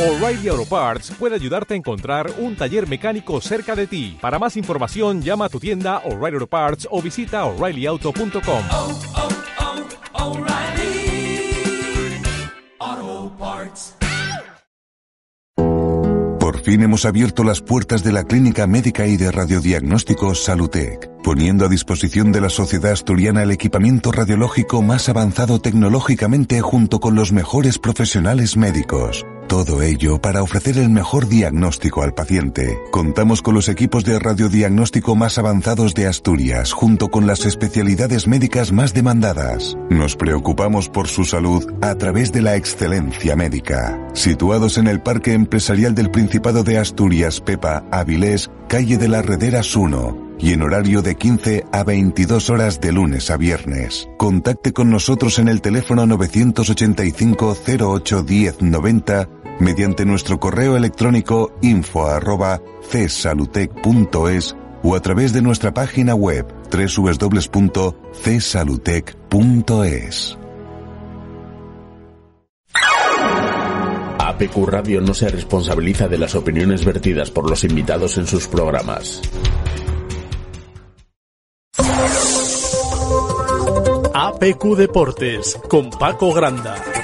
O'Reilly Auto Parts puede ayudarte a encontrar un taller mecánico cerca de ti. Para más información, llama a tu tienda O'Reilly Auto Parts o visita oreillyauto.com. oh, oh, Parts. Por fin hemos abierto las puertas de la clínica médica y de radiodiagnóstico Salutec, poniendo a disposición de la sociedad asturiana el equipamiento radiológico más avanzado tecnológicamente junto con los mejores profesionales médicos. Todo ello para ofrecer el mejor diagnóstico al paciente. Contamos con los equipos de radiodiagnóstico más avanzados de Asturias, junto con las especialidades médicas más demandadas. Nos preocupamos por su salud a través de la excelencia médica. Situados en el Parque Empresarial del Principado de Asturias, Pepa, Avilés, calle de las Rederas 1 y en horario de 15 a 22 horas de lunes a viernes. Contacte con nosotros en el teléfono 985 08 10 90 mediante nuestro correo electrónico info arroba csalutec.es o a través de nuestra página web www.csalutec.es. APQ Radio no se responsabiliza de las opiniones vertidas por los invitados en sus programas. APQ Deportes con Paco Granda.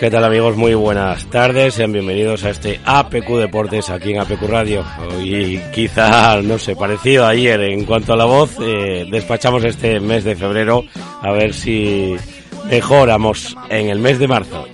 ¿Qué tal amigos? Muy buenas tardes, sean bienvenidos a este APQ Deportes aquí en APQ Radio. Y quizá, no sé, parecido a ayer en cuanto a la voz, eh, despachamos este mes de febrero a ver si mejoramos en el mes de marzo.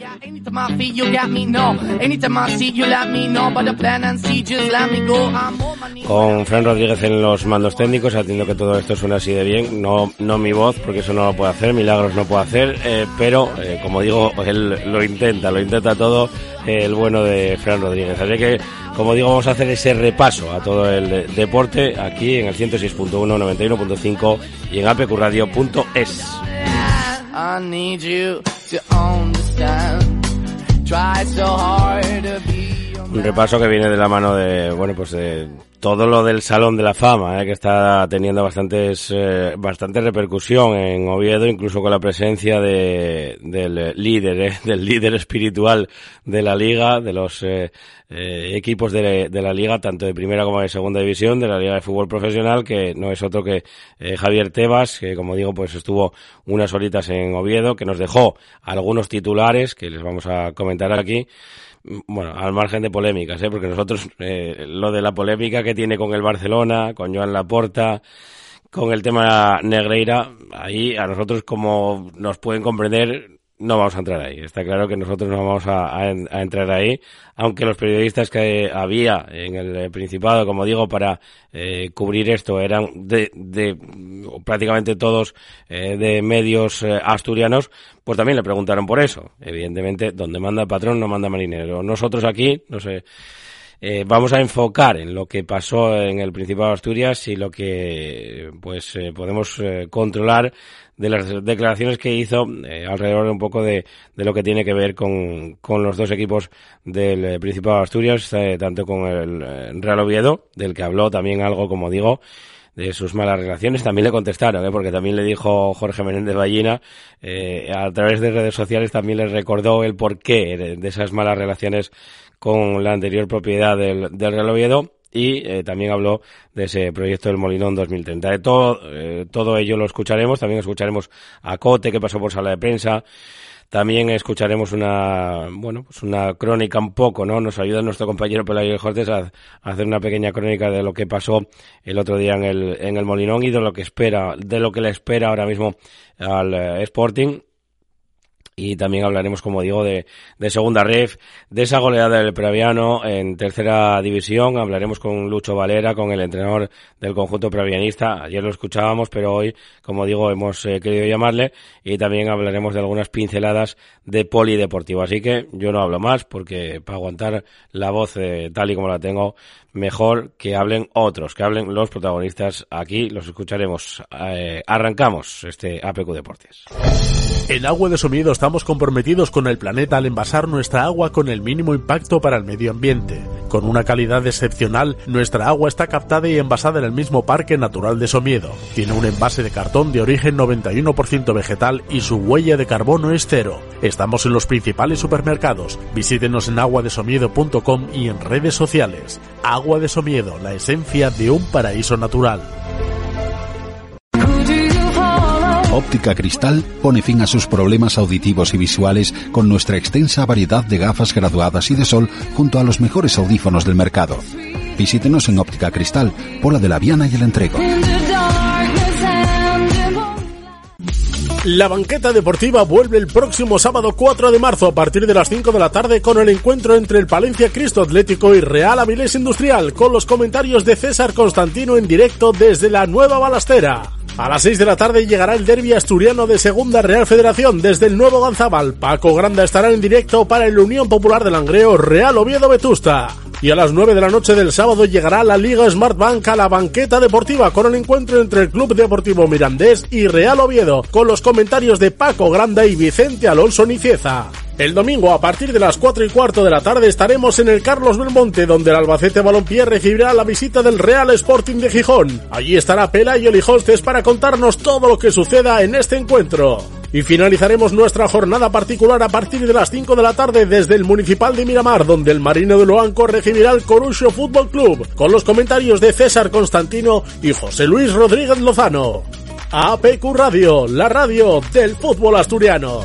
Con Fran Rodríguez en los mandos técnicos, atiendo que todo esto suena así de bien, no, no mi voz, porque eso no lo puede hacer, milagros no puede hacer, eh, pero eh, como digo, él lo intenta, lo intenta todo eh, el bueno de Fran Rodríguez. Así que, como digo, vamos a hacer ese repaso a todo el de- deporte aquí en el 106.1, 91.5 y en apqradio.es. I need you to understand. Try so hard to be your Un repaso que viene de la mano de, bueno, pues de todo lo del Salón de la Fama, eh, que está teniendo bastantes, eh, bastante repercusión en Oviedo, incluso con la presencia de, del líder, eh, del líder espiritual de la liga, de los eh, eh, equipos de, la liga, tanto de primera como de segunda división, de la liga de fútbol profesional, que no es otro que eh, Javier Tebas, que como digo, pues estuvo unas horitas en Oviedo, que nos dejó algunos titulares que les vamos a comentar aquí bueno, al margen de polémicas, ¿eh? porque nosotros eh, lo de la polémica que tiene con el Barcelona, con Joan Laporta, con el tema Negreira, ahí a nosotros como nos pueden comprender no vamos a entrar ahí. Está claro que nosotros no vamos a, a en- a entrar ahí, aunque los periodistas que había en el eh, Principado, como digo, para eh, cubrir esto eran de, de prácticamente todos eh, de medios eh, asturianos, pues también le preguntaron por eso. Evidentemente, donde manda el patrón no manda marinero. Nosotros aquí, no sé, eh, vamos a enfocar en lo que pasó en el Principado de Asturias y lo que pues eh, podemos eh, controlar de las declaraciones que hizo alrededor un poco de, de lo que tiene que ver con, con los dos equipos del Principado de Asturias, tanto con el Real Oviedo, del que habló también algo, como digo, de sus malas relaciones. También le contestaron, ¿eh? porque también le dijo Jorge Menéndez Ballina, eh, a través de redes sociales también le recordó el porqué de esas malas relaciones con la anterior propiedad del, del Real Oviedo y eh, también habló de ese proyecto del Molinón 2030. De todo, eh, todo ello lo escucharemos, también escucharemos a Cote que pasó por sala de prensa, también escucharemos una, bueno, pues una crónica un poco, ¿no? Nos ayuda nuestro compañero Pelayo Cortés a, hacer una pequeña crónica de lo que pasó el otro día en el, en el Molinón y de lo que espera, de lo que le espera ahora mismo al eh, Sporting y también hablaremos, como digo, de, de segunda ref, de esa goleada del Previano en tercera división. Hablaremos con Lucho Valera, con el entrenador del conjunto previanista. Ayer lo escuchábamos, pero hoy, como digo, hemos eh, querido llamarle y también hablaremos de algunas pinceladas de polideportivo. Así que yo no hablo más porque para aguantar la voz eh, tal y como la tengo, mejor que hablen otros, que hablen los protagonistas aquí. Los escucharemos. Eh, arrancamos este APQ Deportes. En Agua de Somiedo estamos comprometidos con el planeta al envasar nuestra agua con el mínimo impacto para el medio ambiente. Con una calidad excepcional, nuestra agua está captada y envasada en el mismo Parque Natural de Somiedo. Tiene un envase de cartón de origen 91% vegetal y su huella de carbono es cero. Estamos en los principales supermercados. Visítenos en aguadesomiedo.com y en redes sociales. Agua de Somiedo, la esencia de un paraíso natural. Óptica Cristal pone fin a sus problemas auditivos y visuales con nuestra extensa variedad de gafas graduadas y de sol junto a los mejores audífonos del mercado. Visítenos en Óptica Cristal, Pola de la Viana y el Entrego. La banqueta deportiva vuelve el próximo sábado 4 de marzo a partir de las 5 de la tarde con el encuentro entre el Palencia Cristo Atlético y Real Avilés Industrial con los comentarios de César Constantino en directo desde la nueva balastera. A las 6 de la tarde llegará el derby asturiano de Segunda Real Federación desde el nuevo Ganzabal. Paco Granda estará en directo para el Unión Popular de Langreo Real Oviedo Vetusta. Y a las 9 de la noche del sábado llegará la Liga Smart Bank a la banqueta deportiva con el encuentro entre el Club Deportivo Mirandés y Real Oviedo, con los comentarios de Paco Granda y Vicente Alonso Nicieza. El domingo a partir de las 4 y cuarto de la tarde estaremos en el Carlos Belmonte donde el Albacete Balompié recibirá la visita del Real Sporting de Gijón. Allí estará Pela y Olijostes para contarnos todo lo que suceda en este encuentro. Y finalizaremos nuestra jornada particular a partir de las 5 de la tarde desde el Municipal de Miramar, donde el Marino de Loanco recibirá el Corucho Fútbol Club, con los comentarios de César Constantino y José Luis Rodríguez Lozano. APQ Radio, la radio del fútbol asturiano.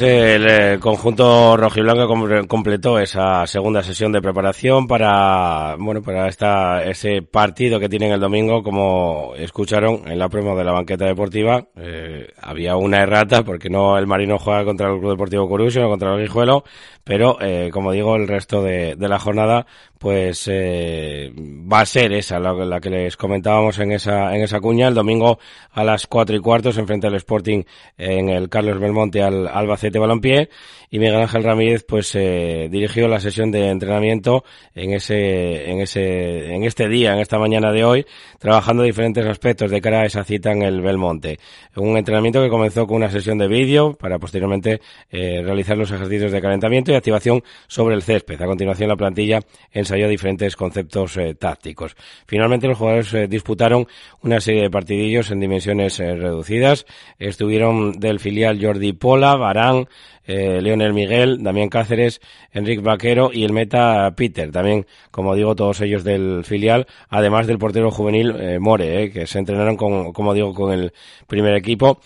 El, eh, conjunto rojiblanco com- completó esa segunda sesión de preparación para bueno para esta ese partido que tienen el domingo. Como escucharon en la promo de la banqueta deportiva eh, había una errata porque no el Marino juega contra el Club Deportivo Corucho sino contra el Guijuelo pero eh, como digo el resto de, de la jornada pues eh, va a ser esa la, que les comentábamos en esa en esa cuña. El domingo a las cuatro y cuarto se enfrenta el Sporting en el Carlos Belmonte al Albacete Balompié y Miguel Ángel Ramírez pues eh, dirigió la sesión de entrenamiento en ese en ese en este día en esta mañana de hoy trabajando diferentes aspectos de cara a esa cita en el Belmonte. Un entrenamiento que comenzó con una sesión de vídeo para posteriormente eh, realizar los ejercicios de calentamiento y activación sobre el césped. A continuación la plantilla ensayó diferentes conceptos eh, tácticos. Finalmente los jugadores eh, disputaron una serie de partidillos en dimensiones eh, reducidas. Estuvieron del filial Jordi Pola Barán eh, Leonel Miguel, Damián Cáceres, Enrique Vaquero y el meta Peter, también, como digo, todos ellos del filial, además del portero juvenil eh, More, eh, que se entrenaron con, como digo, con el primer equipo.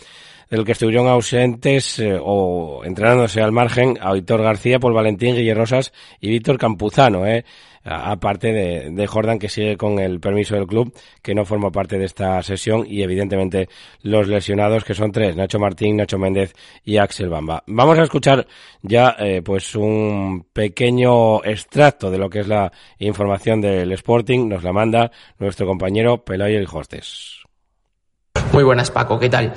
Del que estuvieron ausentes eh, o entrenándose al margen a Víctor García, Paul Valentín, Guillermo Rosas y Víctor Campuzano, ¿eh? aparte de, Jordan que sigue con el permiso del club, que no forma parte de esta sesión y evidentemente los lesionados que son tres, Nacho Martín, Nacho Méndez y Axel Bamba. Vamos a escuchar ya eh, pues un pequeño extracto de lo que es la información del Sporting, nos la manda nuestro compañero Peloy el Hostes. Muy buenas Paco, ¿qué tal?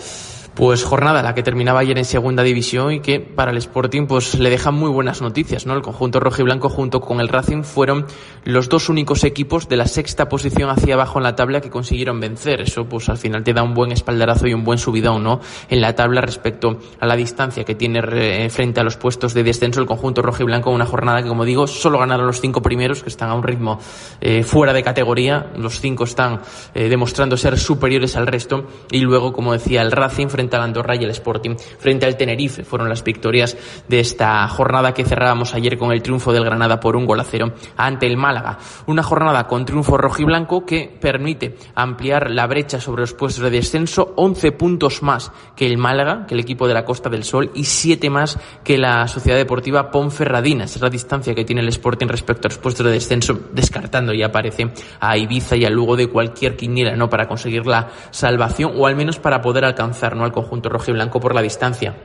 Pues jornada la que terminaba ayer en segunda división y que para el Sporting pues le deja muy buenas noticias, ¿no? El conjunto rojo y blanco junto con el Racing fueron los dos únicos equipos de la sexta posición hacia abajo en la tabla que consiguieron vencer. Eso pues al final te da un buen espaldarazo y un buen subidón, ¿no? En la tabla respecto a la distancia que tiene eh, frente a los puestos de descenso el conjunto rojo y blanco, una jornada que como digo, solo ganaron los cinco primeros que están a un ritmo eh, fuera de categoría. Los cinco están eh, demostrando ser superiores al resto y luego, como decía, el Racing frente frente al Andorra y el Sporting frente al Tenerife. Fueron las victorias de esta jornada que cerrábamos ayer con el triunfo del Granada por un gol a cero ante el Málaga. Una jornada con triunfo rojiblanco que permite ampliar la brecha sobre los puestos de descenso, 11 puntos más que el Málaga, que el equipo de la Costa del Sol, y 7 más que la Sociedad Deportiva Ponferradina. Esa es la distancia que tiene el Sporting respecto a los puestos de descenso, descartando y aparece a Ibiza y a Lugo de cualquier quiniela, ¿no? Para conseguir la salvación o al menos para poder alcanzar, ¿no? Conjunto rojo y blanco por la distancia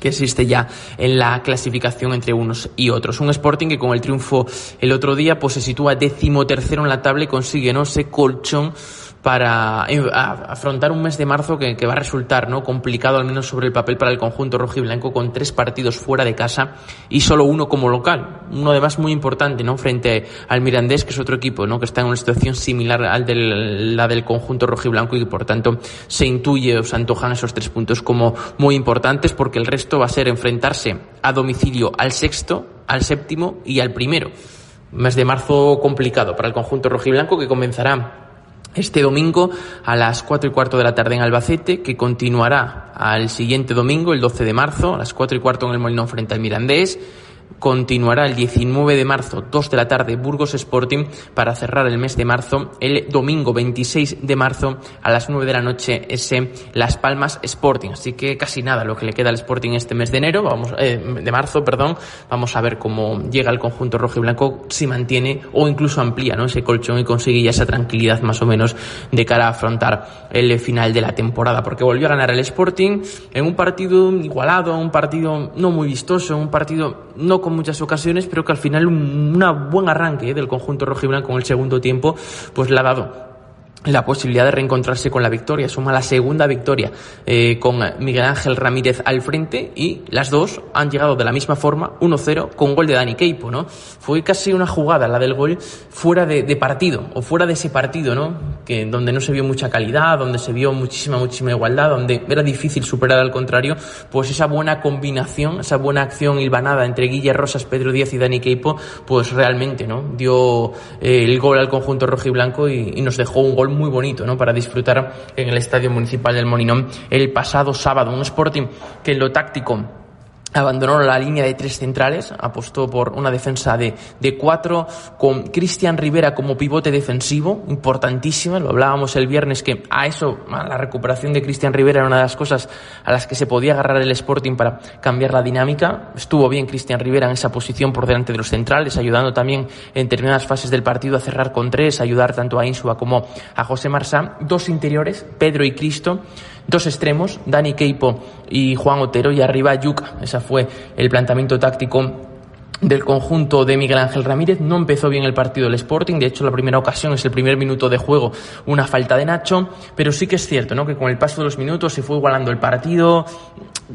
que existe ya en la clasificación entre unos y otros. Un Sporting que con el triunfo el otro día pues se sitúa decimotercero en la tabla y consigue no ese colchón para eh, afrontar un mes de marzo que, va a resultar no complicado al menos sobre el papel para el conjunto rojo y blanco con tres partidos fuera de casa y solo uno como local. Uno además muy importante no frente al Mirandés que es otro equipo no que está en una situación similar de la del conjunto rojo y blanco y que por tanto se intuye o se antojan esos tres puntos como muy importantes porque el resto va a ser enfrentarse a domicilio al sexto al séptimo y al primero. Mes de marzo complicado para el conjunto rojo y blanco que comenzará este domingo a las cuatro y cuarto de la tarde en Albacete, que continuará al siguiente domingo, el 12 de marzo, a las cuatro y cuarto en el Molinón frente al Mirandés continuará el 19 de marzo, 2 de la tarde, Burgos Sporting, para cerrar el mes de marzo, el domingo 26 de marzo, a las 9 de la noche, ese Las Palmas Sporting. Así que casi nada lo que le queda al Sporting este mes de enero, vamos, eh, de marzo, perdón. Vamos a ver cómo llega el conjunto rojo y blanco, si mantiene o incluso amplía ¿no? ese colchón y consigue ya esa tranquilidad más o menos de cara a afrontar el final de la temporada. Porque volvió a ganar el Sporting en un partido igualado, un partido no muy vistoso, un partido no con muchas ocasiones, pero que al final un buen arranque ¿eh? del conjunto rojiblanco con el segundo tiempo, pues le ha dado la posibilidad de reencontrarse con la victoria. Suma la segunda victoria eh, con Miguel Ángel Ramírez al frente y las dos han llegado de la misma forma, 1-0, con gol de Dani Keipo, ¿no? Fue casi una jugada, la del gol, fuera de, partido, o fuera de ese partido, ¿no? Que, donde no se vio mucha calidad, donde se vio muchísima, muchísima igualdad, donde era difícil superar al contrario, pues esa buena combinación, esa buena acción hilvanada entre Guille Rosas, Pedro Díaz y Dani Keipo, pues realmente, ¿no? Dio eh, el gol al conjunto rojo y y nos dejó un gol muy bonito ¿no? para disfrutar en el Estadio Municipal del Molinón el pasado sábado. Un Sporting que en lo táctico abandonó la línea de tres centrales, apostó por una defensa de, de cuatro, con Cristian Rivera como pivote defensivo, importantísima, lo hablábamos el viernes, que a eso, a la recuperación de Cristian Rivera era una de las cosas a las que se podía agarrar el Sporting para cambiar la dinámica. Estuvo bien Cristian Rivera en esa posición por delante de los centrales, ayudando también en determinadas fases del partido a cerrar con tres, ayudar tanto a Insua como a José Marsá. Dos interiores, Pedro y Cristo, dos extremos, Dani Keipo y Juan Otero, y arriba Yuca. Ese fue el planteamiento táctico del conjunto de Miguel Ángel Ramírez. No empezó bien el partido del Sporting, de hecho la primera ocasión es el primer minuto de juego, una falta de Nacho, pero sí que es cierto, ¿no? Que con el paso de los minutos se fue igualando el partido,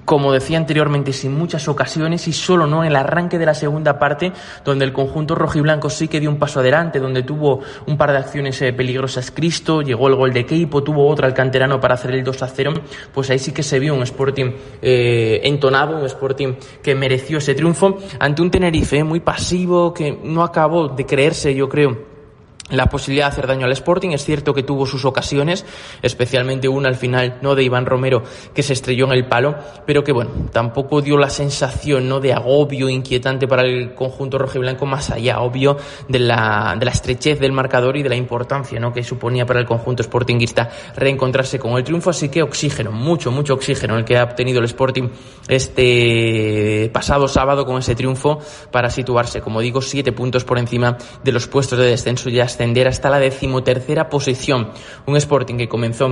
como decía anteriormente, sin muchas ocasiones y solo no en el arranque de la segunda parte, donde el conjunto rojiblanco sí que dio un paso adelante, donde tuvo un par de acciones eh, peligrosas Cristo, llegó el gol de Keipo, tuvo otra el canterano para hacer el 2 a 0, pues ahí sí que se vio un Sporting eh, entonado, un Sporting que mereció ese triunfo ante un Tenerife muy pasivo, que no acabó de creerse, yo creo, la posibilidad de hacer daño al Sporting. Es cierto que tuvo sus ocasiones, especialmente una al final, no de Iván Romero, que se estrelló en el palo, pero que bueno, tampoco dio la sensación no de agobio inquietante para el conjunto rojiblanco, más allá, obvio, de la, de la estrechez del marcador y de la importancia ¿no? que suponía para el conjunto sportinguista reencontrarse con el triunfo. Así que oxígeno, mucho, mucho oxígeno el que ha obtenido el Sporting este pasado sábado con ese triunfo para situarse, como digo, siete puntos por encima de los puestos de descenso ya ascender hasta la decimotercera posición. Un Sporting que comenzó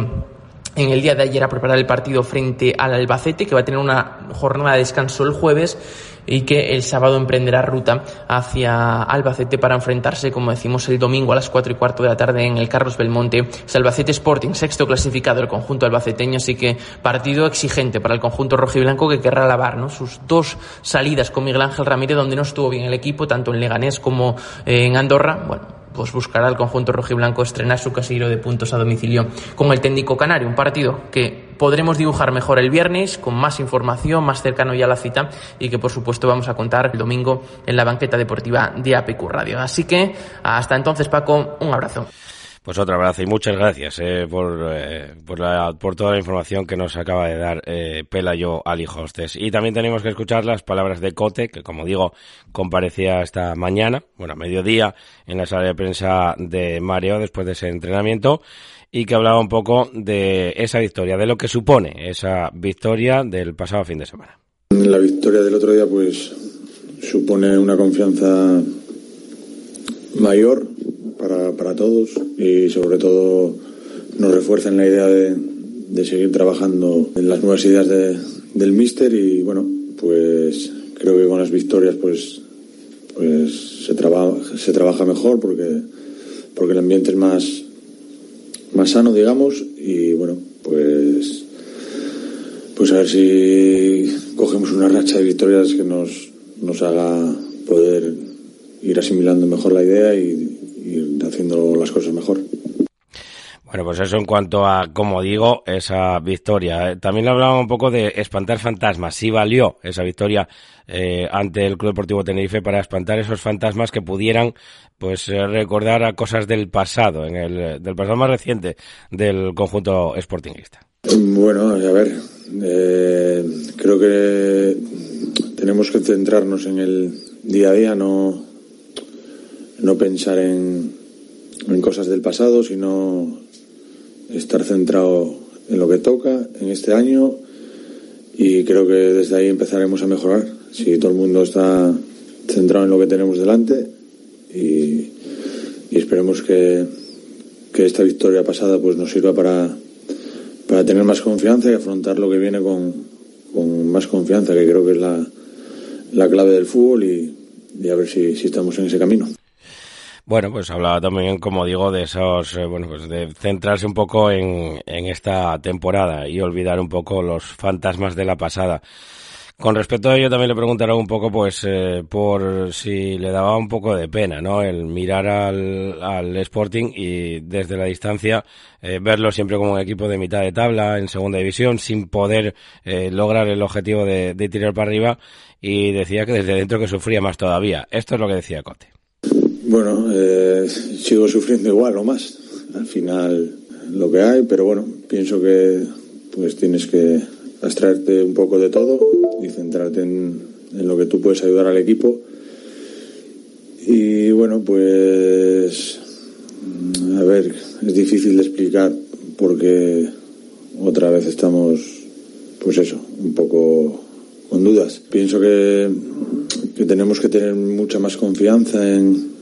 en el día de ayer a preparar el partido frente al Albacete, que va a tener una jornada de descanso el jueves y que el sábado emprenderá ruta hacia Albacete para enfrentarse, como decimos, el domingo a las cuatro y cuarto de la tarde en el Carlos Belmonte. Albacete Sporting, sexto clasificado el conjunto albaceteño, así que partido exigente para el conjunto rojiblanco que querrá lavar ¿no? sus dos salidas con Miguel Ángel Ramírez, donde no estuvo bien el equipo, tanto en Leganés como en Andorra. Bueno, pues buscará el conjunto rojiblanco estrenar su casillero de puntos a domicilio con el técnico canario. Un partido que podremos dibujar mejor el viernes con más información, más cercano ya a la cita y que por supuesto vamos a contar el domingo en la banqueta deportiva de APQ Radio. Así que hasta entonces Paco, un abrazo. Pues otro abrazo y muchas gracias eh, por, eh, por, la, por, toda la información que nos acaba de dar eh, Pelayo Ali Hostes. Y también tenemos que escuchar las palabras de Cote, que como digo, comparecía esta mañana, bueno, a mediodía, en la sala de prensa de Mario después de ese entrenamiento y que hablaba un poco de esa victoria, de lo que supone esa victoria del pasado fin de semana. La victoria del otro día, pues, supone una confianza mayor para, para todos y sobre todo nos refuerza en la idea de, de seguir trabajando en las nuevas ideas de, del míster y bueno, pues creo que con las victorias pues pues se trabaja se trabaja mejor porque porque el ambiente es más más sano digamos y bueno pues pues a ver si cogemos una racha de victorias que nos nos haga poder ir asimilando mejor la idea y, ir haciendo las cosas mejor. Bueno, pues eso en cuanto a, como digo, esa victoria. Eh, también hablaba un poco de espantar fantasmas. Sí valió esa victoria eh, ante el Club Deportivo Tenerife para espantar esos fantasmas que pudieran, pues, eh, recordar a cosas del pasado, en el, del pasado más reciente del conjunto sportingista. Bueno, a ver, eh, creo que tenemos que centrarnos en el día a día, no no pensar en, en cosas del pasado, sino estar centrado en lo que toca en este año y creo que desde ahí empezaremos a mejorar. Si todo el mundo está centrado en lo que tenemos delante y, esperemos que, que, esta victoria pasada pues nos sirva para, para tener más confianza y afrontar lo que viene con, con más confianza, que creo que es la, la clave del fútbol y, y a ver si, si estamos en ese camino. Bueno, pues hablaba también, como digo, de esos, eh, bueno, pues de centrarse un poco en, en esta temporada y olvidar un poco los fantasmas de la pasada. Con respecto a ello también le preguntaré un poco, pues, eh, por si le daba un poco de pena, ¿no? El mirar al, al Sporting y desde la distancia eh, verlo siempre como un equipo de mitad de tabla en segunda división sin poder eh, lograr el objetivo de, de tirar para arriba y decía que desde dentro que sufría más todavía. Esto es lo que decía Cote. Bueno, eh, sigo sufriendo igual o más. Al final lo que hay, pero bueno, pienso que pues tienes que abstraerte un poco de todo y centrarte en, en, lo que tú puedes ayudar al equipo. Y bueno, pues a ver, es difícil de explicar porque otra vez estamos, pues eso, un poco con dudas. Pienso que, que tenemos que tener mucha más confianza en,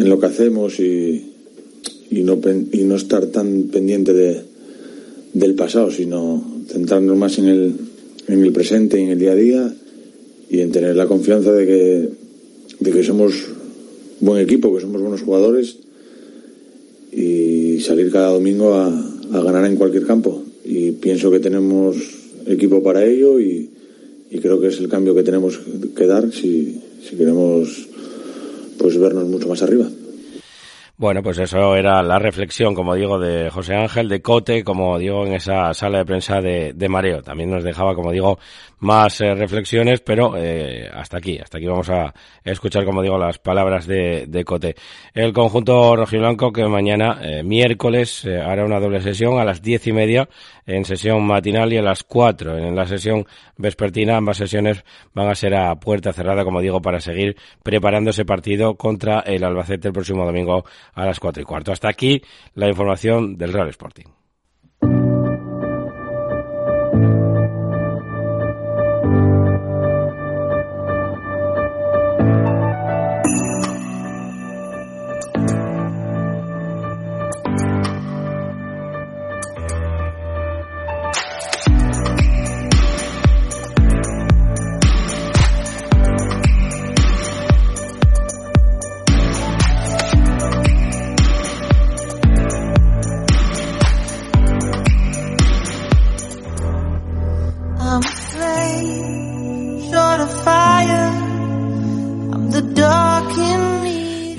en lo que hacemos y, y, no, y no estar tan pendiente de, del pasado, sino centrarnos más en el, en el presente, en el día a día y en tener la confianza de que, de que somos buen equipo, que somos buenos jugadores y salir cada domingo a, a ganar en cualquier campo. Y pienso que tenemos equipo para ello y, y creo que es el cambio que tenemos que dar si, si queremos pues vernos mucho más arriba. Bueno, pues eso era la reflexión, como digo, de José Ángel de Cote, como digo, en esa sala de prensa de, de Mareo. También nos dejaba, como digo, más eh, reflexiones, pero eh, hasta aquí, hasta aquí vamos a escuchar, como digo, las palabras de, de Cote. El conjunto rojiblanco que mañana, eh, miércoles, eh, hará una doble sesión a las diez y media en sesión matinal y a las cuatro en la sesión vespertina. Ambas sesiones van a ser a puerta cerrada, como digo, para seguir preparando ese partido contra el Albacete el próximo domingo a las cuatro y cuarto. Hasta aquí la información del Real Sporting.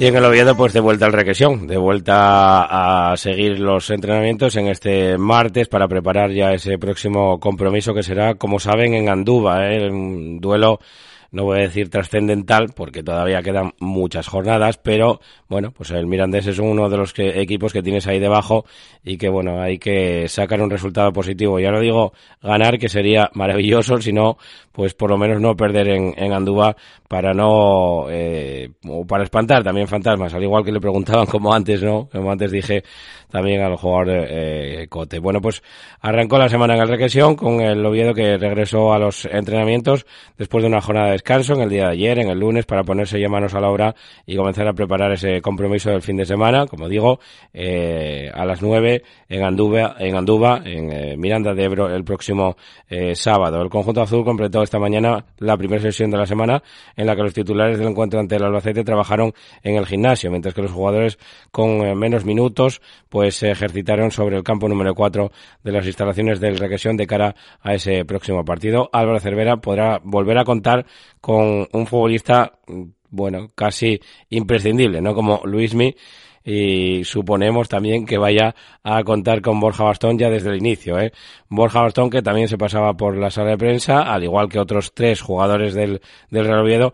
Y en el Oviedo, pues de vuelta al requesión, de vuelta a seguir los entrenamientos en este martes para preparar ya ese próximo compromiso que será, como saben, en Andúba, ¿eh? un duelo no voy a decir trascendental porque todavía quedan muchas jornadas, pero bueno, pues el Mirandés es uno de los que, equipos que tienes ahí debajo y que bueno, hay que sacar un resultado positivo. Ya no digo ganar, que sería maravilloso, sino pues por lo menos no perder en, en Andúba para no, eh, para espantar también fantasmas, al igual que le preguntaban como antes, ¿no? Como antes dije también al jugador eh, Cote. Bueno, pues arrancó la semana en el Requesión con el Oviedo que regresó a los entrenamientos después de una jornada de descanso en el día de ayer, en el lunes, para ponerse ya manos a la obra y comenzar a preparar ese compromiso del fin de semana, como digo, eh, a las nueve en Anduba, en Anduba, en eh, Miranda de Ebro, el próximo eh, sábado. El conjunto azul completó esta mañana la primera sesión de la semana en la que los titulares del encuentro ante el Albacete trabajaron en el gimnasio, mientras que los jugadores con eh, menos minutos pues se ejercitaron sobre el campo número 4 de las instalaciones del Requesión de cara a ese próximo partido. Álvaro Cervera podrá volver a contar con un futbolista, bueno, casi imprescindible, ¿no? Como Luismi, y suponemos también que vaya a contar con Borja Bastón ya desde el inicio. ¿eh? Borja Bastón que también se pasaba por la sala de prensa, al igual que otros tres jugadores del, del Real Oviedo,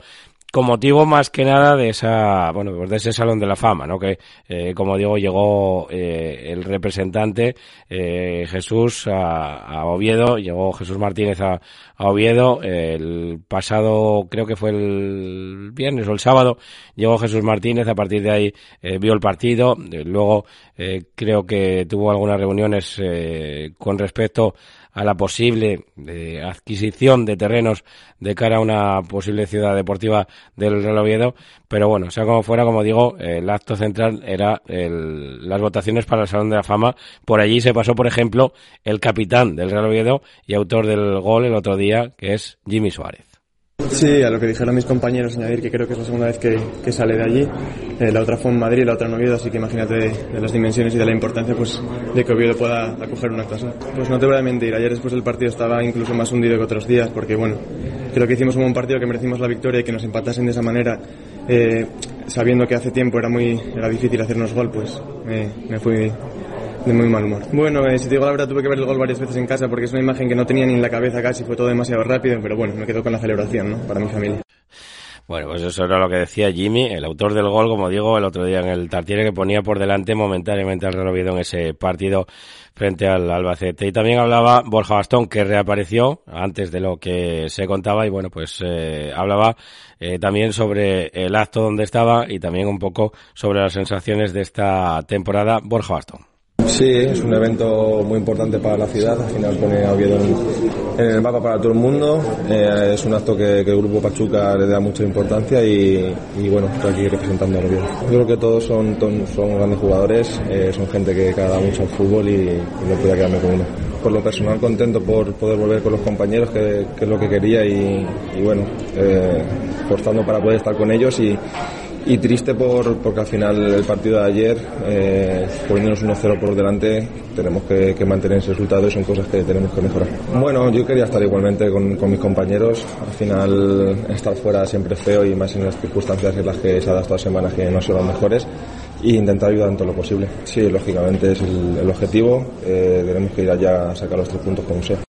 con motivo más que nada de esa, bueno, pues de ese salón de la fama, ¿no? Que, eh, como digo, llegó eh, el representante eh, Jesús a, a, Oviedo, llegó Jesús Martínez a, a Oviedo, el pasado, creo que fue el viernes o el sábado, llegó Jesús Martínez, a partir de ahí eh, vio el partido, luego eh, creo que tuvo algunas reuniones con respecto a la posible eh, adquisición de terrenos de cara a una posible ciudad deportiva del Real Oviedo, pero bueno, sea como fuera, como digo, el acto central era las votaciones para el Salón de la Fama. Por allí se pasó, por ejemplo, el capitán del Real Oviedo y autor del gol el otro día, que es Jimmy Suárez. Sí, a lo que dijeron mis compañeros, añadir que creo que es la segunda vez que, que sale de allí. Eh, la otra fue en Madrid, la otra en Oviedo, así que imagínate de, de, las dimensiones y de la importancia pues, de que Oviedo pueda acoger una casa. Pues no te voy a mentir, ayer después del partido estaba incluso más hundido que otros días, porque bueno, creo que hicimos un buen partido, que merecimos la victoria y que nos empatasen de esa manera, eh, sabiendo que hace tiempo era muy era difícil hacernos gol, pues me, me fui de muy mal humor. Bueno, eh, si te digo la verdad, tuve que ver el gol varias veces en casa porque es una imagen que no tenía ni en la cabeza casi, fue todo demasiado rápido, pero bueno, me quedo con la celebración, ¿no? Para mi familia. Bueno, pues eso era lo que decía Jimmy, el autor del gol, como digo, el otro día en el Tartiere, que ponía por delante momentáneamente al Real Oviedo en ese partido frente al Albacete. Y también hablaba Borja Bastón, que reapareció antes de lo que se contaba, y bueno, pues eh, hablaba eh, también sobre el acto donde estaba y también un poco sobre las sensaciones de esta temporada. Borja Bastón. Sí, es un evento muy importante para la ciudad, al final pone a Oviedo en, el mapa para todo el mundo, eh, es un acto que, el Grupo Pachuca le da mucha importancia y, bueno, estoy aquí representando a Oviedo. Yo creo que todos son, son grandes jugadores, eh, son gente que, que da mucho al fútbol y, no podía quedarme con uno. Por lo personal contento por poder volver con los compañeros, que, es lo que quería y, y bueno, eh, forzando para poder estar con ellos y y triste por, porque al final el partido de ayer, eh, poniéndonos 1-0 por delante, tenemos que, mantener ese resultado y son cosas que tenemos que mejorar. Bueno, yo quería estar igualmente con, con, mis compañeros. Al final, estar fuera siempre feo y más en las circunstancias en las que se ha dado estas semanas que no son las mejores. e intentar ayudar en todo lo posible. Sí, lógicamente es el, el objetivo, eh, tenemos que ir allá a sacar los tres puntos como sea.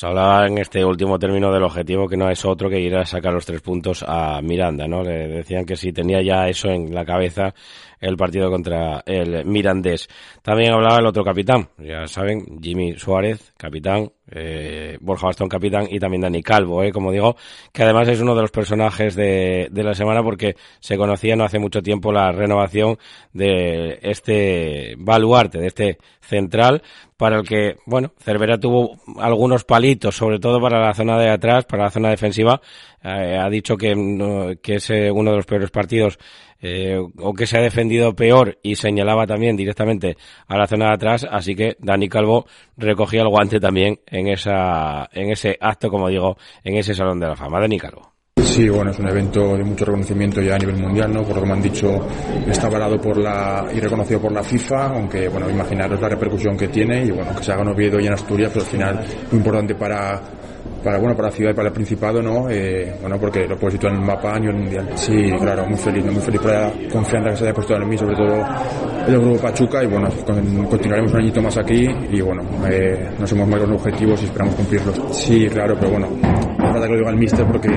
Se hablaba en este último término del objetivo que no es otro que ir a sacar los tres puntos a Miranda, ¿no? Le decían que si tenía ya eso en la cabeza el partido contra el Mirandés. También hablaba el otro capitán, ya saben, Jimmy Suárez, capitán, eh, Borja Bastón, capitán, y también Dani Calvo, eh, como digo, que además es uno de los personajes de, de la semana porque se conocía no hace mucho tiempo la renovación de este baluarte, de este central, para el que, bueno, Cervera tuvo algunos palitos, sobre todo para la zona de atrás, para la zona defensiva. Eh, ha dicho que, que es eh, uno de los peores partidos eh, o que se ha defendido peor y señalaba también directamente a la zona de atrás, así que Dani Calvo recogía el guante también en esa en ese acto, como digo, en ese Salón de la Fama. Dani Calvo. Sí, bueno, es un evento de mucho reconocimiento ya a nivel mundial, ¿no? Por lo que me han dicho, está avalado por la, y reconocido por la FIFA, aunque, bueno, imaginaros la repercusión que tiene y, bueno, que se haga en Oviedo y en Asturias, pero al final muy importante para, para bueno para la ciudad y para el Principado no eh, bueno porque lo puedo situar en el mapa año el mundial. Sí. Claro muy feliz muy feliz por la confianza que se haya puesto en mí sobre todo el grupo Pachuca. Y bueno con, continuaremos un añito más aquí. Y bueno eh, nos hemos marcado los objetivos y esperamos cumplirlos. Sí claro pero bueno falta que lo diga el míster porque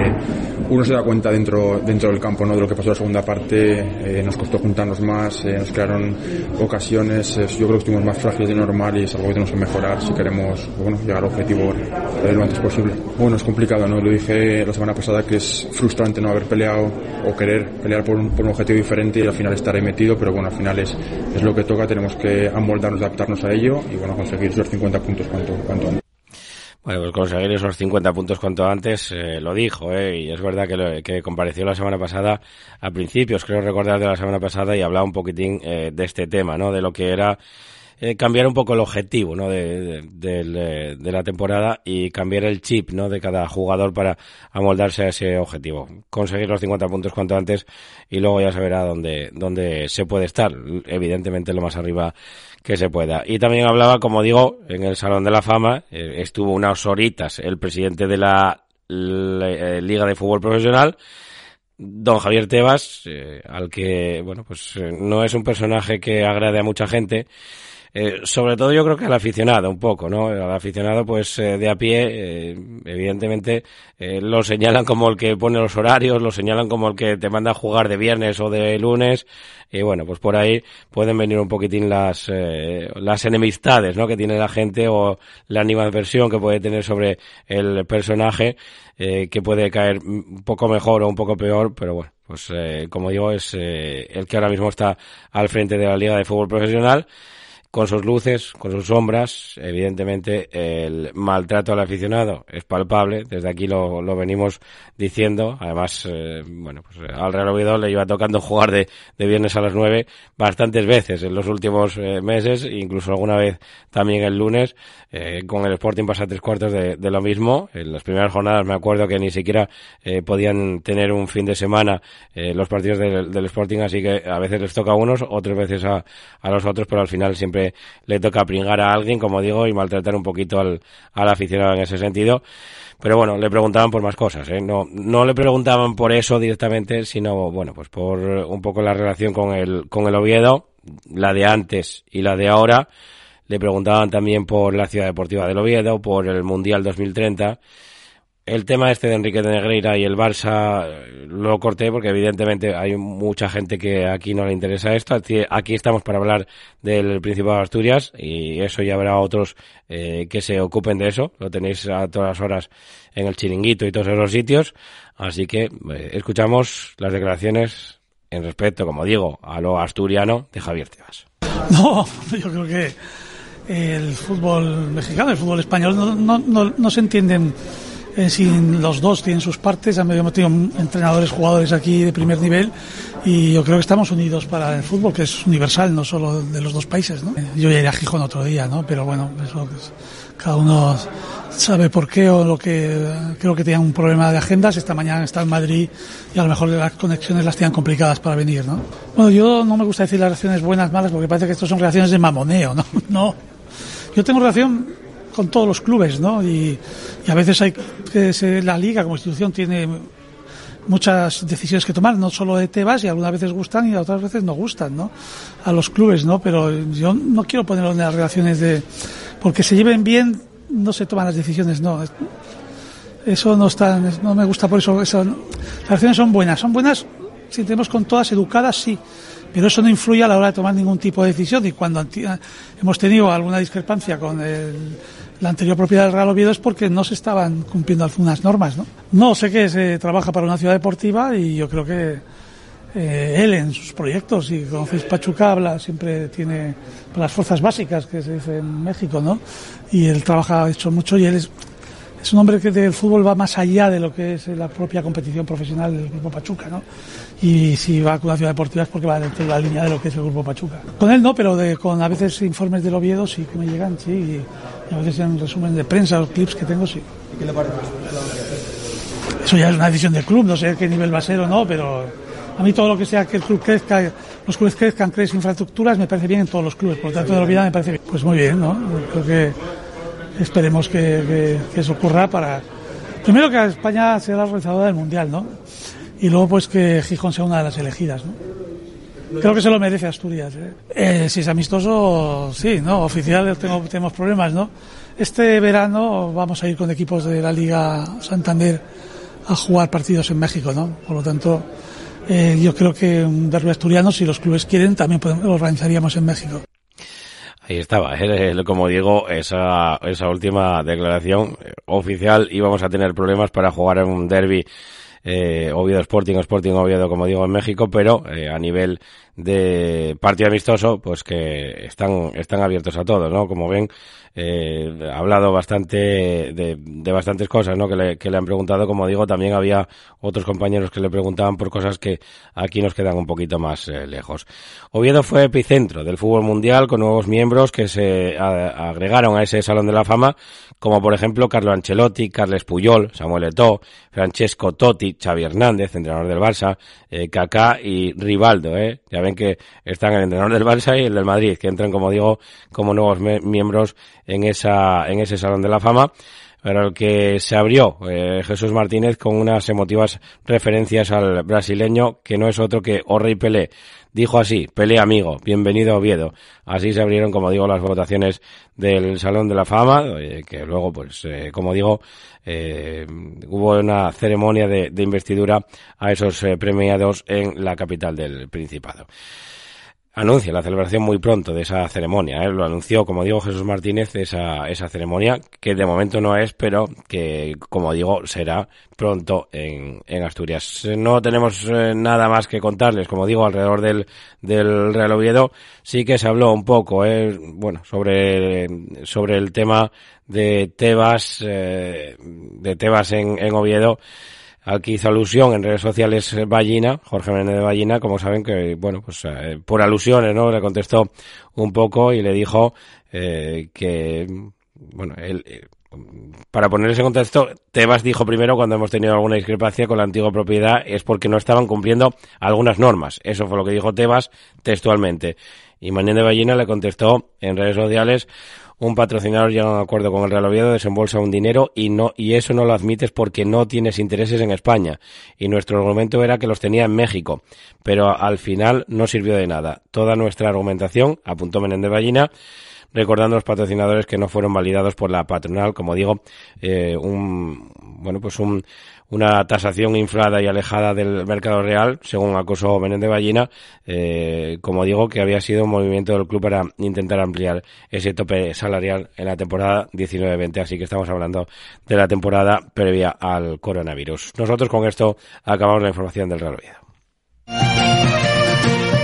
uno se da cuenta dentro dentro del campo no de lo que pasó en la segunda parte eh, nos costó juntarnos más nos crearon ocasiones yo creo que estuvimos más frágiles de normal y es algo que tenemos que mejorar si queremos bueno llegar al objetivo lo antes posible bueno, es complicado, ¿no? Lo dije la semana pasada que es frustrante no haber peleado o querer pelear por un, por un objetivo diferente y al final estar ahí metido, pero bueno, al final es, es lo que toca, tenemos que amoldarnos, adaptarnos a ello y bueno, conseguir esos 50 puntos cuanto, cuanto antes. Bueno, pues conseguir esos 50 puntos cuanto antes, eh, lo dijo, eh, y es verdad que, lo, que compareció la semana pasada, a principios, creo recordar de la semana pasada, y hablaba un poquitín eh, de este tema, ¿no? De lo que era eh, cambiar un poco el objetivo ¿no? de, de, de, de, la temporada y cambiar el chip ¿no? de cada jugador para amoldarse a ese objetivo. Conseguir los 50 puntos cuanto antes y luego ya se verá dónde, dónde se puede estar. Evidentemente lo más arriba que se pueda. Y también hablaba, como digo, en el Salón de la Fama, eh, estuvo unas horitas el presidente de la, Liga de Fútbol Profesional, don Javier Tebas, eh, al que, bueno, pues eh, no es un personaje que agrade a mucha gente, eh, sobre todo yo creo que al aficionado un poco, ¿no? Al aficionado pues eh, de a pie, eh, evidentemente eh, lo señalan como el que pone los horarios, lo señalan como el que te manda a jugar de viernes o de lunes y bueno, pues por ahí pueden venir un poquitín las las enemistades, ¿no? Que tiene la gente o la animadversión que puede tener sobre el personaje que puede caer un poco mejor o un poco peor, pero bueno, pues eh, como digo es eh, el que ahora mismo está al frente de la Liga de Fútbol Profesional con sus luces, con sus sombras. Evidentemente, el maltrato al aficionado es palpable. Desde aquí lo, lo venimos diciendo. Además, eh, bueno, pues al Real Oviedo le iba tocando jugar de, de viernes a las nueve bastantes veces en los últimos eh, meses, incluso alguna vez también el lunes. Eh, con el Sporting pasa tres cuartos de, lo mismo. En las primeras jornadas me acuerdo que ni siquiera eh, podían tener un fin de semana eh, los partidos del, del Sporting, así que a veces les toca a unos, otras veces a, a los otros, pero al final siempre le toca pringar a alguien, como digo, y maltratar un poquito al, al aficionado en ese sentido. Pero bueno, le preguntaban por más cosas, ¿eh? No, no le preguntaban por eso directamente, sino, bueno, pues por un poco la relación con el, con el Oviedo, la de antes y la de ahora. Le preguntaban también por la Ciudad Deportiva del Oviedo, por el Mundial 2030 el tema este de Enrique de Negreira y el Barça lo corté porque evidentemente hay mucha gente que aquí no le interesa esto. Aquí estamos para hablar del Principado de Asturias y eso ya habrá otros eh, que se ocupen de eso. Lo tenéis a todas horas en el chiringuito y todos esos sitios. Así que eh, escuchamos las declaraciones en respecto, como digo, a lo asturiano de Javier Tebas. No, yo creo que el fútbol mexicano, el fútbol español no, no, no se entienden eh, sin los dos tienen sus partes, hemos tenido entrenadores, jugadores aquí de primer nivel y yo creo que estamos unidos para el fútbol, que es universal, no solo de los dos países. ¿no? Yo ya iré a Gijón otro día, ¿no? pero bueno, es lo que es. cada uno sabe por qué o lo que creo que tenían un problema de agendas. Esta mañana está en Madrid y a lo mejor las conexiones las tenían complicadas para venir. ¿no? Bueno, yo no me gusta decir las relaciones buenas, malas, porque parece que estos son relaciones de mamoneo. No, no. Yo tengo relación con todos los clubes, ¿no? Y, y a veces hay que se, la liga como institución tiene muchas decisiones que tomar, no solo de Tebas, y algunas veces gustan y otras veces no gustan, ¿no? A los clubes, ¿no? Pero yo no quiero ponerlo en las relaciones de, porque se lleven bien, no se toman las decisiones, no. Eso no está, no me gusta por eso, eso las relaciones son buenas, son buenas si tenemos con todas educadas, sí, pero eso no influye a la hora de tomar ningún tipo de decisión y cuando hemos tenido alguna discrepancia con el, la anterior propiedad del Real Oviedo es porque no se estaban cumpliendo algunas normas, ¿no? No, sé que se trabaja para una ciudad deportiva y yo creo que eh, él en sus proyectos, y conocéis Pachuca, habla, siempre tiene las fuerzas básicas que se dice en México, ¿no? Y él trabaja, ha hecho mucho y él es, es un hombre que del fútbol va más allá de lo que es la propia competición profesional del Grupo Pachuca, ¿no? Y si va con una ciudad deportiva es porque va dentro de la línea de lo que es el Grupo Pachuca. Con él no, pero de, con a veces informes del Oviedo sí que me llegan, sí, a veces en resumen de prensa, los clips que tengo, sí. ¿Qué le parece? Eso ya es una decisión del club, no sé qué nivel va a ser o no, pero a mí todo lo que sea que el club crezca, los clubes crezcan, creen infraestructuras, me parece bien en todos los clubes. Por lo tanto, de la vida me parece bien. Pues muy bien, ¿no? Creo que esperemos que, que- que eso ocurra para. Primero que España sea la organizadora del mundial, ¿no? Y luego, pues que Gijón sea una de las elegidas, ¿no? Creo que se lo merece Asturias. ¿eh? Eh, si es amistoso, sí, ¿no? Oficial tengo, tenemos problemas, ¿no? Este verano vamos a ir con equipos de la Liga Santander a jugar partidos en México, ¿no? Por lo tanto, eh, yo creo que un derbi asturiano, si los clubes quieren, también podemos- lo organizaríamos en México. Ahí estaba, eh, como digo, esa, esa última declaración eh, oficial íbamos a tener problemas para jugar en un derby eh, Oviedo Sporting Sporting Oviedo, como digo, en México, pero eh, a nivel de partido amistoso, pues que están, están abiertos a todo, ¿no? Como ven, eh, ha hablado bastante de, de bastantes cosas, ¿no? Que le, que le han preguntado, como digo, también había otros compañeros que le preguntaban por cosas que aquí nos quedan un poquito más eh, lejos. Oviedo fue epicentro del fútbol mundial con nuevos miembros que se agregaron a ese Salón de la Fama, como por ejemplo Carlo Ancelotti, Carles Puyol, Samuel Eto'o, Francesco Totti, Xavi Hernández, entrenador del Barça, eh, Kaká y Rivaldo, ¿eh? Ven que están el entrenador del Barça y el del Madrid, que entran, como digo, como nuevos miembros en esa, en ese Salón de la Fama para el que se abrió eh, Jesús Martínez con unas emotivas referencias al brasileño que no es otro que Orrey Pelé. Dijo así, Pelé amigo, bienvenido a Oviedo. Así se abrieron, como digo, las votaciones del Salón de la Fama, eh, que luego, pues, eh, como digo, eh, hubo una ceremonia de, de investidura a esos eh, premiados en la capital del Principado anuncia la celebración muy pronto de esa ceremonia. ¿eh? Lo anunció, como digo, Jesús Martínez, esa, esa ceremonia, que de momento no es, pero que, como digo, será pronto en, en Asturias. No tenemos eh, nada más que contarles, como digo, alrededor del, del Real Oviedo. Sí que se habló un poco, ¿eh? bueno, sobre, sobre el tema de Tebas, eh, de Tebas en, en Oviedo al que hizo alusión en redes sociales eh, Ballina, Jorge Menéndez de Ballina, como saben que, bueno, pues eh, por alusiones, ¿no? Le contestó un poco y le dijo eh, que, bueno, él, eh, para poner ese contexto, Tebas dijo primero cuando hemos tenido alguna discrepancia con la antigua propiedad es porque no estaban cumpliendo algunas normas. Eso fue lo que dijo Tebas textualmente. Y Menéndez de Ballina le contestó en redes sociales un patrocinador llega a un acuerdo con el Real Oviedo, desembolsa un dinero y no y eso no lo admites porque no tienes intereses en España. Y nuestro argumento era que los tenía en México, pero al final no sirvió de nada. Toda nuestra argumentación, apuntó Menéndez Ballina, recordando los patrocinadores que no fueron validados por la patronal, como digo, eh, un bueno pues un una tasación inflada y alejada del mercado real, según acusó Menéndez Ballina, eh, como digo, que había sido un movimiento del club para intentar ampliar ese tope salarial en la temporada 19-20, así que estamos hablando de la temporada previa al coronavirus. Nosotros con esto acabamos la información del Real Oviedo.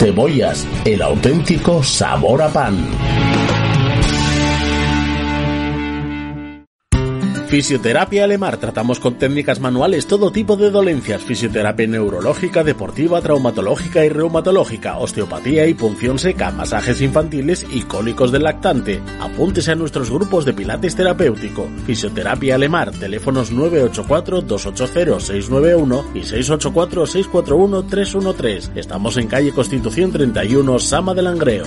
Cebollas, el auténtico sabor a pan. Fisioterapia Alemar. Tratamos con técnicas manuales todo tipo de dolencias. Fisioterapia neurológica, deportiva, traumatológica y reumatológica, osteopatía y punción seca, masajes infantiles y cólicos del lactante. Apúntese a nuestros grupos de pilates terapéutico. Fisioterapia Alemar. Teléfonos 984-280-691 y 684-641-313. Estamos en calle Constitución 31, Sama del Langreo.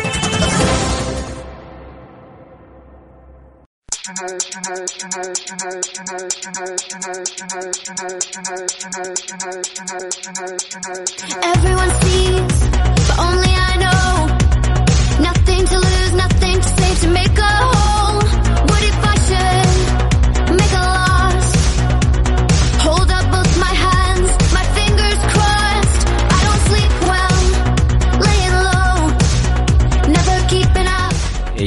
Everyone sees, but only I know. Nothing to lose, nothing to say to make a whole.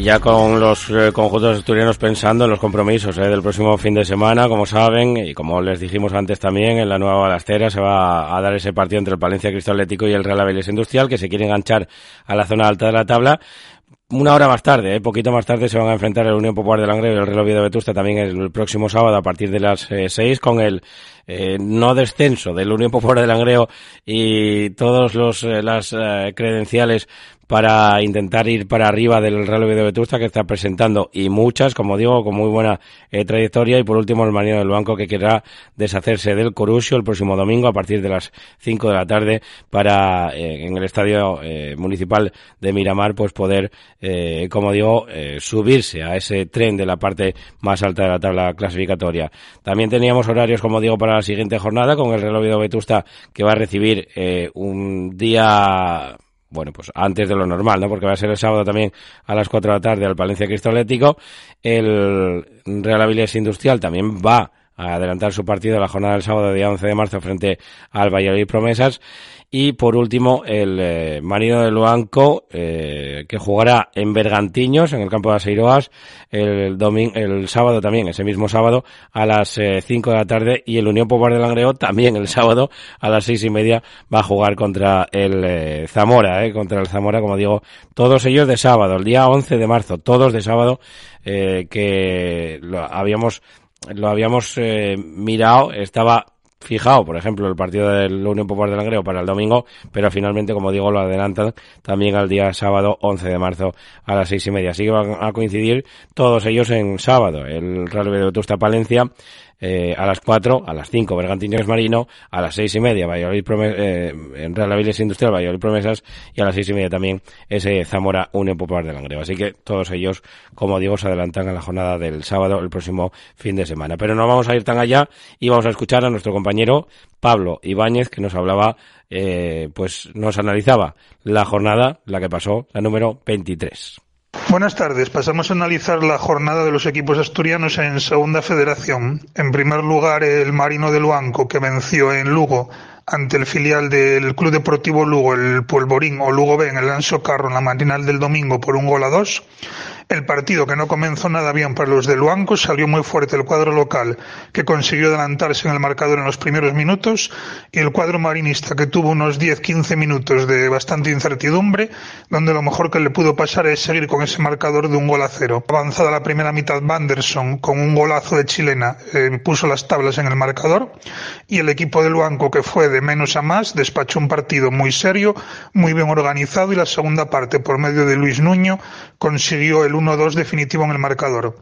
Ya con los eh, conjuntos asturianos pensando en los compromisos eh, del próximo fin de semana, como saben, y como les dijimos antes también, en la nueva balastera se va a dar ese partido entre el Palencia Cristo Atlético y el Real Avilés Industrial, que se quiere enganchar a la zona alta de la tabla. Una hora más tarde, eh, poquito más tarde, se van a enfrentar el Unión Popular de Langreo y el Real Oviedo Vetusta también el próximo sábado a partir de las eh, seis con el eh, no descenso del Unión Popular de Langreo y todos los eh, las eh, credenciales para intentar ir para arriba del Real Oviedo de Vetusta que está presentando y muchas, como digo, con muy buena trayectoria y por último el Marino del Banco que querrá deshacerse del Corusio el próximo domingo a partir de las 5 de la tarde para en el estadio municipal de Miramar pues poder, como digo, subirse a ese tren de la parte más alta de la tabla clasificatoria. También teníamos horarios, como digo, para la siguiente jornada con el Real Oviedo Vetusta que va a recibir eh, un día bueno, pues antes de lo normal, ¿no? Porque va a ser el sábado también a las 4 de la tarde al Palencia Cristo Atlético. El Real Avilés Industrial también va a adelantar su partido la jornada del sábado, día 11 de marzo, frente al Valladolid Promesas. Y por último, el eh, Marino del Banco, eh, que jugará en Bergantiños, en el campo de Aseiroas, el, domingo, el sábado también, ese mismo sábado, a las 5 de la tarde. Y el Unión Popular de Langreo también el sábado a las seis y media va a jugar contra el eh, Zamora, eh, contra el Zamora, como digo, todos ellos de sábado, el día 11 de marzo, todos de sábado, eh, que lo habíamos lo habíamos eh, mirado, estaba fijado, por ejemplo, el partido del Unión Popular de Langreo para el domingo, pero finalmente, como digo, lo adelantan también al día sábado 11 de marzo a las seis y media. Así que van a coincidir todos ellos en sábado. El Real Vetusta Palencia eh, a las 4, a las 5 Bergantiños Marino, a las seis y media Valladolid eh, en Real Avilés Industrial Valladolid Promesas y a las seis y media también ese Zamora Unión Popular de Langreo. Así que todos ellos, como digo, se adelantan a la jornada del sábado el próximo fin de semana. Pero no vamos a ir tan allá y vamos a escuchar a nuestro compañero Pablo Ibáñez que nos hablaba, eh, pues nos analizaba la jornada, la que pasó, la número 23. Buenas tardes. Pasamos a analizar la jornada de los equipos asturianos en Segunda Federación. En primer lugar, el Marino de Luanco, que venció en Lugo ante el filial del Club Deportivo Lugo, el Polvorín o Lugo B en el Lanzo Carro en la matinal del domingo por un gol a dos. El partido que no comenzó nada bien para los de Luanco salió muy fuerte el cuadro local, que consiguió adelantarse en el marcador en los primeros minutos, y el cuadro marinista que tuvo unos 10-15 minutos de bastante incertidumbre, donde lo mejor que le pudo pasar es seguir con ese marcador de un gol a cero. Avanzada la primera mitad, Vanderson, con un golazo de chilena, eh, puso las tablas en el marcador, y el equipo de Luanco, que fue de menos a más, despachó un partido muy serio, muy bien organizado, y la segunda parte, por medio de Luis Nuño, consiguió el 1-2 definitivo en el marcador.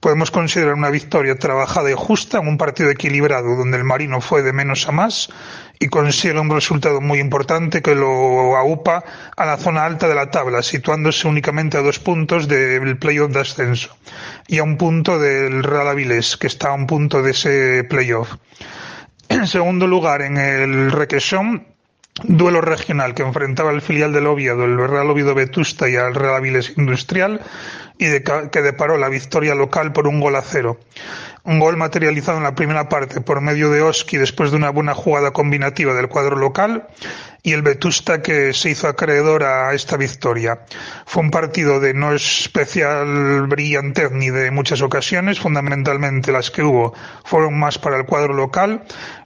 Podemos considerar una victoria trabajada y justa en un partido equilibrado donde el Marino fue de menos a más y consigue un resultado muy importante que lo aupa a la zona alta de la tabla, situándose únicamente a dos puntos del playoff de ascenso y a un punto del Real Avilés, que está a un punto de ese playoff. En segundo lugar, en el Requesón, duelo regional que enfrentaba al filial del Oviedo, el Real Oviedo Vetusta y al Real Avilés Industrial, y de, que deparó la victoria local por un gol a cero. Un gol materializado en la primera parte por medio de Oski después de una buena jugada combinativa del cuadro local y el Vetusta que se hizo acreedor a esta victoria. Fue un partido de no especial brillantez ni de muchas ocasiones, fundamentalmente las que hubo fueron más para el cuadro local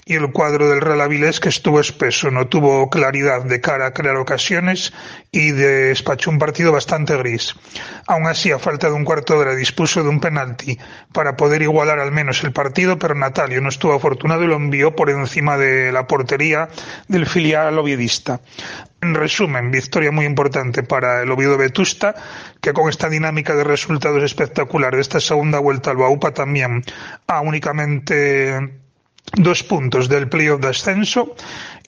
y el cuadro del Real Avilés que estuvo espeso, no tuvo claridad de cara a crear ocasiones y despachó un partido bastante gris. Aún así, a falta de un cuarto de hora dispuso de un penalti para poder igualar al menos el partido, pero Natalio no estuvo afortunado y lo envió por encima de la portería del filial oviedista. En resumen, victoria muy importante para el Oviedo Vetusta, que con esta dinámica de resultados espectacular de esta segunda vuelta al Baupa también a únicamente dos puntos del playoff de ascenso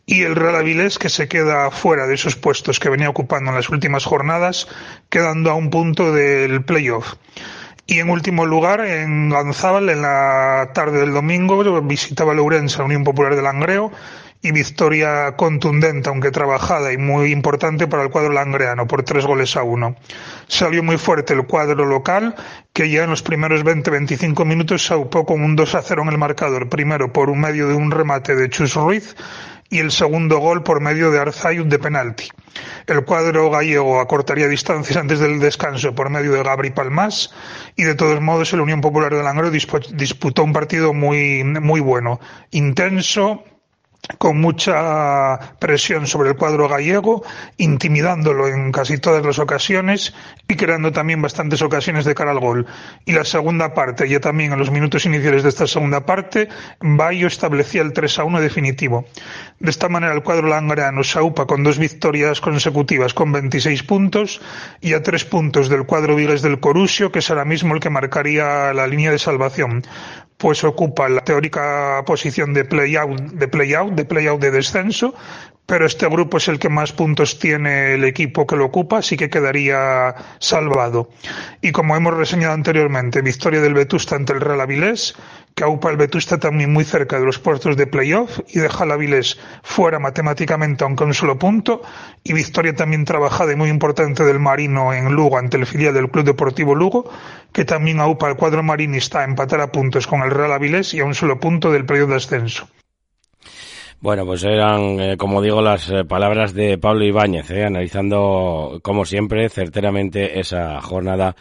y el Real Avilés que se queda fuera de esos puestos que venía ocupando en las últimas jornadas, quedando a un punto del playoff. Y en último lugar, en Gonzábal, en la tarde del domingo, visitaba Lourenço, la Unión Popular de Langreo, y victoria contundente, aunque trabajada y muy importante para el cuadro langreano, por tres goles a uno. Salió muy fuerte el cuadro local, que ya en los primeros 20-25 minutos se aupó con un 2 a 0 en el marcador, primero por un medio de un remate de Chus Ruiz, y el segundo gol por medio de Arzayud de penalti. El cuadro gallego acortaría distancias antes del descanso por medio de Gabri Palmas y de todos modos el Unión Popular de Langreo disputó un partido muy, muy bueno, intenso, con mucha presión sobre el cuadro gallego, intimidándolo en casi todas las ocasiones y creando también bastantes ocasiones de cara al gol. Y la segunda parte, ya también en los minutos iniciales de esta segunda parte, Bayo establecía el 3 a 1 definitivo. De esta manera el cuadro langreano se aupa con dos victorias consecutivas con 26 puntos y a tres puntos del cuadro Vigues del Corusio, que es ahora mismo el que marcaría la línea de salvación pues ocupa la teórica posición de play-out, de play-out, de play-out de descenso, pero este grupo es el que más puntos tiene el equipo que lo ocupa, así que quedaría salvado. Y como hemos reseñado anteriormente, victoria del Vetusta ante el Real Avilés, que aupa el Vetusta también muy cerca de los puestos de playoff y deja al Avilés fuera matemáticamente aunque un solo punto, y victoria también trabajada y muy importante del Marino en Lugo ante el filial del Club Deportivo Lugo, que también aupa al cuadro marinista a empatar a puntos con el Real Avilés y a un solo punto del playoff de ascenso. Bueno, pues eran, eh, como digo, las eh, palabras de Pablo Ibáñez, eh, analizando, como siempre, certeramente esa jornada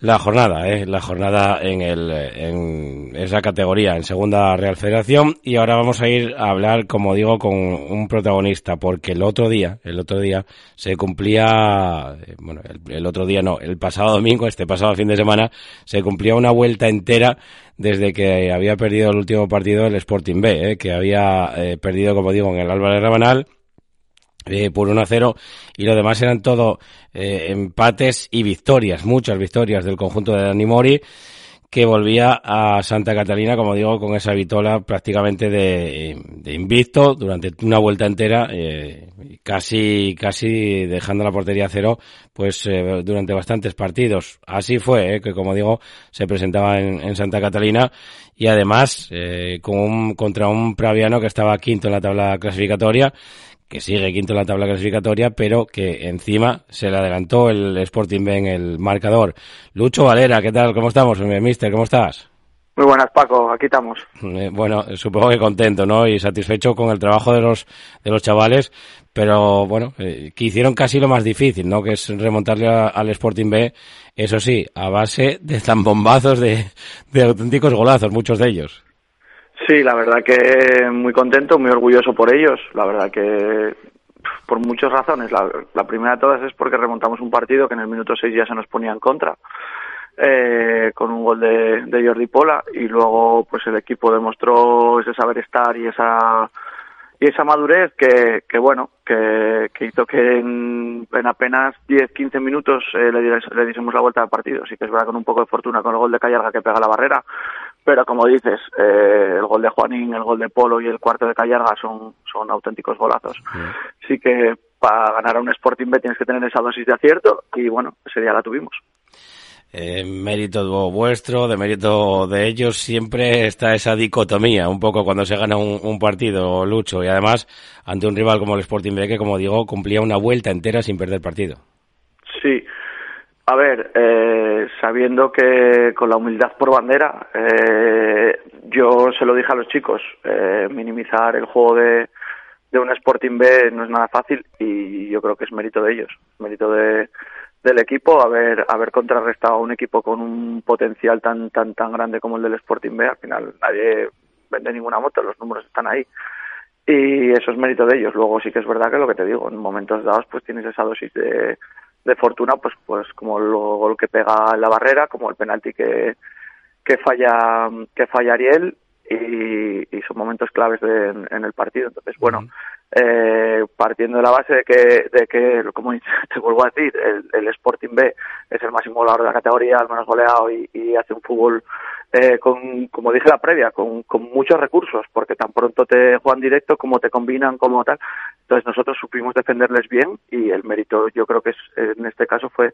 la jornada, ¿eh? la jornada en, el, en esa categoría, en Segunda Real Federación. Y ahora vamos a ir a hablar, como digo, con un protagonista, porque el otro día, el otro día se cumplía, eh, bueno, el, el otro día no, el pasado domingo, este pasado fin de semana, se cumplía una vuelta entera desde que había perdido el último partido el Sporting B, ¿eh? que había eh, perdido, como digo, en el Álvarez Rabanal eh, por 1 a 0 y lo demás eran todo eh, empates y victorias, muchas victorias del conjunto de Dani Mori que volvía a Santa Catalina, como digo, con esa vitola prácticamente de, de invicto durante una vuelta entera, eh, casi, casi dejando la portería a cero, pues eh, durante bastantes partidos. Así fue, eh, que como digo, se presentaba en, en Santa Catalina y además eh, con un, contra un Praviano que estaba quinto en la tabla clasificatoria que sigue quinto en la tabla clasificatoria, pero que encima se le adelantó el Sporting B en el marcador. Lucho Valera, ¿qué tal? ¿Cómo estamos, mister? ¿Cómo estás? Muy buenas, Paco, aquí estamos. Eh, bueno, supongo que contento, ¿no? Y satisfecho con el trabajo de los, de los chavales, pero bueno, eh, que hicieron casi lo más difícil, ¿no? Que es remontarle a, al Sporting B, eso sí, a base de zambombazos de, de auténticos golazos, muchos de ellos. Sí, la verdad que muy contento, muy orgulloso por ellos. La verdad que por muchas razones. La, la primera de todas es porque remontamos un partido que en el minuto 6 ya se nos ponía en contra. Eh, con un gol de, Jordi Pola y luego pues el equipo demostró ese saber estar y esa y esa madurez que, que bueno que, que hizo que en, en apenas 10-15 minutos eh, le, le diésemos la vuelta al partido sí que es verdad con un poco de fortuna con el gol de Callarga que pega la barrera pero como dices eh, el gol de Juanín el gol de Polo y el cuarto de Callarga son son auténticos golazos sí que para ganar a un Sporting B tienes que tener esa dosis de acierto y bueno ese día la tuvimos eh, mérito vuestro, de mérito de ellos, siempre está esa dicotomía, un poco cuando se gana un, un partido, Lucho, y además ante un rival como el Sporting B, que como digo, cumplía una vuelta entera sin perder partido. Sí. A ver, eh, sabiendo que con la humildad por bandera, eh, yo se lo dije a los chicos, eh, minimizar el juego de, de un Sporting B no es nada fácil y yo creo que es mérito de ellos, mérito de, del equipo haber haber contrarrestado a un equipo con un potencial tan tan tan grande como el del Sporting B. Al final nadie vende ninguna moto, los números están ahí y eso es mérito de ellos. Luego sí que es verdad que lo que te digo, en momentos dados pues tienes esa dosis de, de fortuna, pues pues como el gol que pega la barrera, como el penalti que que falla que falla Ariel y, y son momentos claves de, en el partido. Entonces, bueno, eh, partiendo de la base de que, de que como te vuelvo a decir, el, Sporting B es el máximo goleador de la categoría, al menos goleado y, hace un fútbol eh, con, como dije la previa, con, muchos recursos, porque tan pronto te juegan directo como te combinan, como tal. Entonces nosotros supimos defenderles bien y el mérito, yo creo que es, en este caso fue